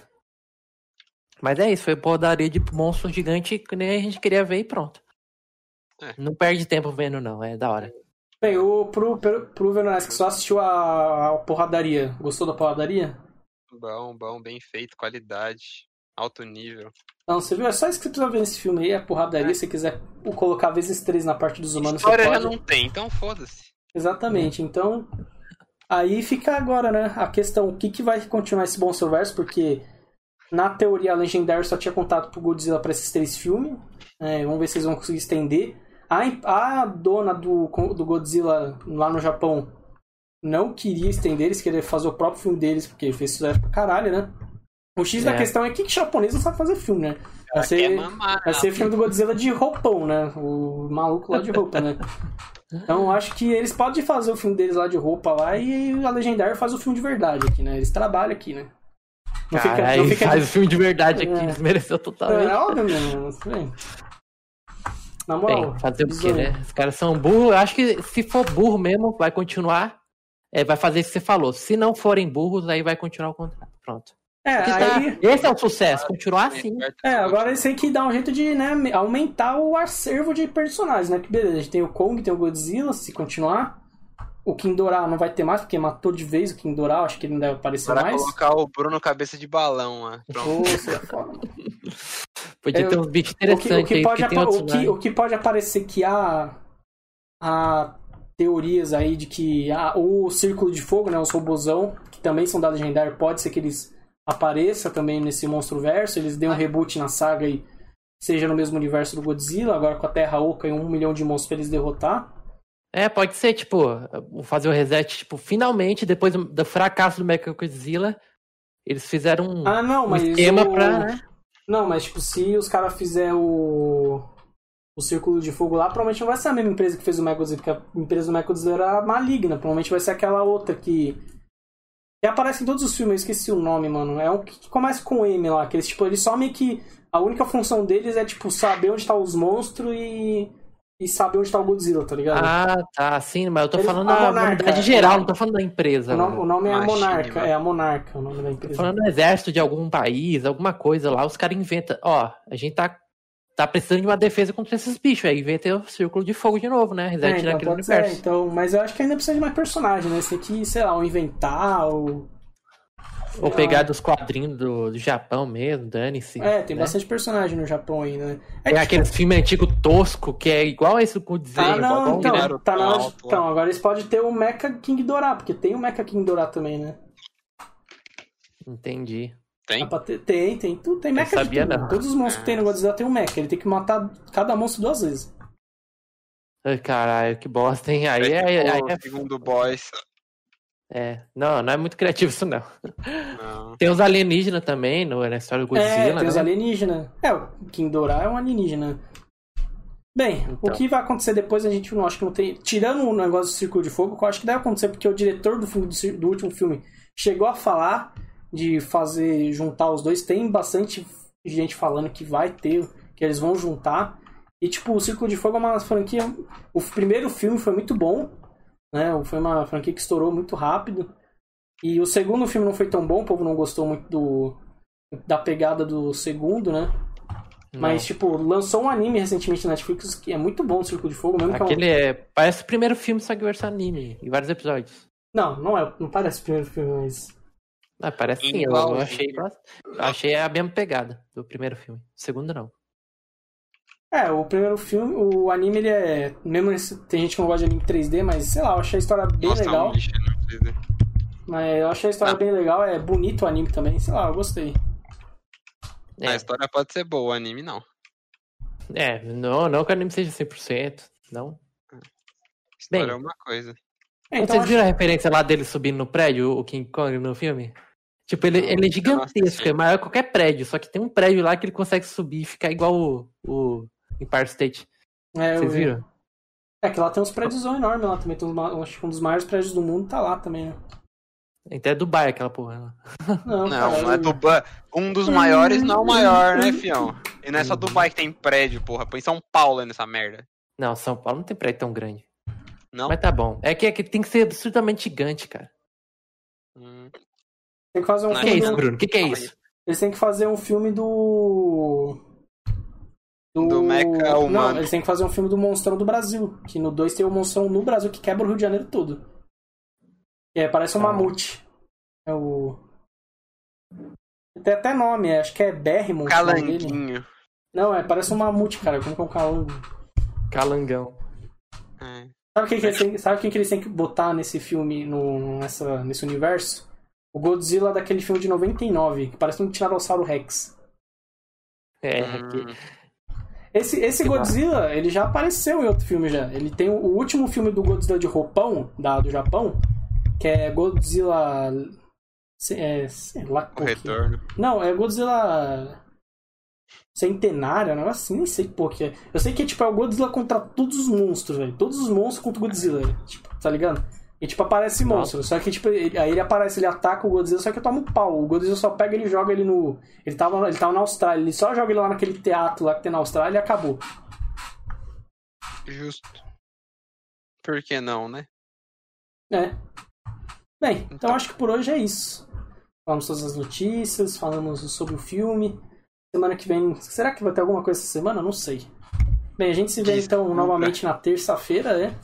Mas é isso, foi porradaria de monstro gigante que nem a gente queria ver e pronto. É. Não perde tempo vendo, não, é da hora. Bem, o, pro, pro, pro Veronese que só assistiu a, a porradaria, gostou da porradaria? Bom, bom, bem feito, qualidade, alto nível. Não, você viu? É só isso que você precisa ver nesse filme aí, a porradaria. Se você quiser colocar vezes três na parte dos humanos, você História já pode. não tem, então foda-se. Exatamente. Então, aí fica agora, né? A questão, o que, que vai continuar esse Monsterverse, porque na teoria a Legendary só tinha contato pro Godzilla pra esses três filmes. É, vamos ver se eles vão conseguir estender. A, a dona do, do Godzilla lá no Japão não queria estender, eles queriam fazer o próprio filme deles, porque fez sucesso pra caralho, né? O X da É. questão é que japonês não sabe fazer filme, né? Vai Quer ser, mamar, Vai ser filme do Godzilla de roupão, né? O maluco lá de roupa, né? Então eu acho que eles podem fazer o filme deles lá de roupa lá e a Legendary faz o filme de verdade aqui, né? Eles trabalham aqui, né? Não fica, não fica faz o filme de verdade aqui, É. desmereceu totalmente. É óbvio, sei. Na moral, Bem, fazer o quê, né? Os caras são burros. Eu acho que se for burro mesmo, vai continuar. É, vai fazer isso que você falou. Se não forem burros, aí vai continuar o contrato. Pronto. É, Porque tá- aí, Esse é o sucesso, continuar assim. é, agora eles têm que dar um jeito de né, aumentar o acervo de personagens, né? Que beleza, a gente tem o Kong, tem o Godzilla, se continuar. O Kindorá não vai ter mais, porque matou de vez o Kindorá, acho que ele não deve aparecer Para mais. colocar o Bruno cabeça de balão lá. Pronto. É foda. Podia É, ter uns bichos O que, interessantes o que aí, pode, o, que, o que pode aparecer que há, há teorias aí de que há, o Círculo de Fogo, né, os robozão, que também são da Legendária, pode ser que eles apareçam também nesse monstro verso, eles dêem um reboot na saga e seja no mesmo universo do Godzilla, agora com a Terra Oca e um milhão de monstros pra eles derrotar. É, pode ser, tipo, fazer o reset, tipo, finalmente, depois do, fracasso do Mechagodzilla, eles fizeram um, Ah, não, um mas esquema o... pra. né? Não, mas tipo, se os caras fizerem o. O Círculo de Fogo lá, provavelmente não vai ser a mesma empresa que fez o Mechagodzilla, porque a empresa do Mechagodzilla era maligna. Provavelmente vai ser aquela outra que. Que aparece em todos os filmes, eu esqueci o nome, mano. É um que começa com M lá, que eles, tipo, eles só meio que. A única função deles é, tipo, saber onde tá os monstros e. E saber onde tá o Godzilla, tá ligado? Ah, tá, sim, mas eu tô Eles- falando da humanidade é. geral, não tô falando da empresa. o, nome, o nome é a Monarca, mano. é a Monarca o nome da Tô empresa. falando do exército de algum país, alguma coisa lá, os caras inventam. Ó, a gente tá, tá precisando de uma defesa contra esses bichos. Aí inventa o círculo de fogo de novo, né? É, Reset então, naquele ser, universo. então, mas eu acho que ainda precisa de mais personagem, né? Você tem que, sei lá, ou inventar, ou. Ou pegar dos quadrinhos do, do Japão mesmo, dane-se. É, tem né? bastante personagem no Japão ainda, né? É Tem que, aqueles filmes antigos tosco que é igual a esse do Godzilla. Ah, não, igual então, tá na então, agora eles podem ter o Mecha King Dorá, porque tem o Mecha King Dorá também, né? Entendi. Tem? Pra ter- tem, tem, tudo, tem Eu Mecha de tudo. não. Todos os monstros que tem no Godzilla tem um Mecha, ele tem que matar cada monstro duas vezes. Ai, caralho, que bosta, hein? Aí é, aí o é, segundo boss. é. Não, não é muito criativo isso, não. Não. Tem os alienígenas também no, na história do Godzilla, é, tem né? os alienígenas. É, o King Dorá é um alienígena. Bem, o Então. que vai acontecer depois a gente não acho que não tem. Tirando o negócio do Círculo de Fogo, que eu acho que deve acontecer porque o diretor do, filme, do último filme chegou a falar de fazer juntar os dois. Tem bastante gente falando que vai ter, que eles vão juntar. E tipo, o Círculo de Fogo é uma franquia. O primeiro filme foi muito bom, né? Foi uma franquia que estourou muito rápido. E o segundo filme não foi tão bom, o povo não gostou muito do, da pegada do segundo, né? Não. Mas, tipo, lançou um anime recentemente na Netflix que é muito bom, o Círculo de Fogo, mesmo que é um... Aquele é. Parece o primeiro filme, só que versão anime, em vários episódios. Não, não é, não parece o primeiro filme, mas... Ah, parece sim, eu, achei, achei a mesma pegada do primeiro filme. O segundo não. É, o primeiro filme, o anime, ele é... Mesmo esse- tem gente que não gosta de anime 3D, mas, sei lá, eu achei a história bem Nossa, legal. um lixo, precisa. Mas eu achei a história Ah. bem legal, é bonito o anime também, sei lá, eu gostei. É. A história pode ser boa, o anime não. É, não, não que o anime seja 100%, não. História Bem, é uma coisa. É, então Vocês acho- viram a referência lá dele subindo no prédio, o King Kong no filme? Tipo, ele, ele é gigantesco, é maior que qualquer prédio, só que tem um prédio lá que ele consegue subir e ficar igual o, o Empire State. é, Vocês vi. viram? É que lá tem uns prédios enormes lá também. Tem uns, ma- acho que um dos maiores prédios do mundo tá lá também, né? Até Dubai, aquela porra. né? Não, Não, cara, não é eu- Dubai. Um dos maiores não é o maior, né, fião? E não é só Dubai que tem prédio, porra. Põe São Paulo aí nessa merda. Não, São Paulo não tem prédio tão grande. Não? Mas tá bom. É que, é que tem que ser absurdamente gigante, cara. Hum, Tem que fazer um Não, O que é filme isso, do... Bruno? O que, que é isso? Eles têm que fazer um filme do. Do Mecha Humano. Não, eles têm que fazer um filme do Monstrão do Brasil. Que no 2 tem o Monstrão no Brasil que quebra o Rio de Janeiro todo. É, parece um Ah. mamute. É o. Tem até nome, é, acho que é Berrimon. Calanguinho. Não, é, parece um mamute, cara. Como que é um calango? Calangão. É. Sabe quem, que eles têm, sabe quem que eles têm que botar nesse filme, no, nessa, nesse universo? O Godzilla daquele filme de 99, que parece um Tiranossauro Rex. É, Hum, que- Esse, esse Godzilla, ele já apareceu em outro filme já. Ele tem o, o último filme do Godzilla de roupão, da, do Japão, que é Godzilla... se- É, sei lá o que- retorno. Não, é Godzilla... Centenário, um negócio assim, nem sei por que é. Eu sei que tipo, é o Godzilla contra todos os monstros, velho. Todos os monstros contra o Godzilla, tipo, tá ligado? E tipo, aparece Nossa. monstro. Só que, tipo, ele- aí ele aparece, ele ataca o Godzilla, só que toma um pau. O Godzilla só pega ele e joga ele no. Ele tava, ele tava na Austrália, ele só joga ele lá naquele teatro lá que tem na Austrália e acabou. Justo. Por que não, né? É. Bem, então Então. acho que por hoje é isso. Falamos todas as notícias, falamos sobre o filme. Semana que vem. Será que vai ter alguma coisa essa semana? Não sei. Bem, a gente se vê então Desculpa. novamente na terça-feira, né?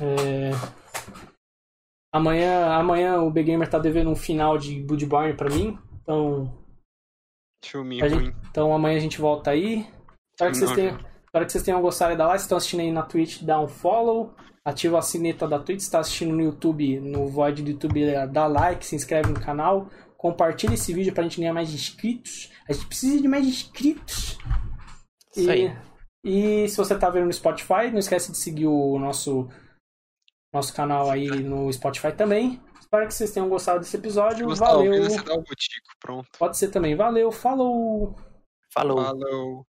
É... Amanhã, amanhã o B Gamer tá devendo um final de Bloodborne pra mim. Então, Filme a ruim. gente- então amanhã a gente volta aí. Espero que vocês tenham, espero que vocês tenham gostado da live. Se estão assistindo aí na Twitch, dá um follow. Ativa a sineta da Twitch. Se está assistindo no YouTube, no Void do YouTube, é, dá like, se inscreve no canal. Compartilha esse vídeo pra gente ganhar mais inscritos. A gente precisa de mais inscritos. Isso aí. E se você tá vendo no Spotify, não esquece de seguir o nosso, nosso canal aí no Spotify também. Espero que vocês tenham gostado desse episódio. Gustavo, Valeu. você dá o botico, pronto. Pode ser também. Valeu. Falou. Falou. Falou.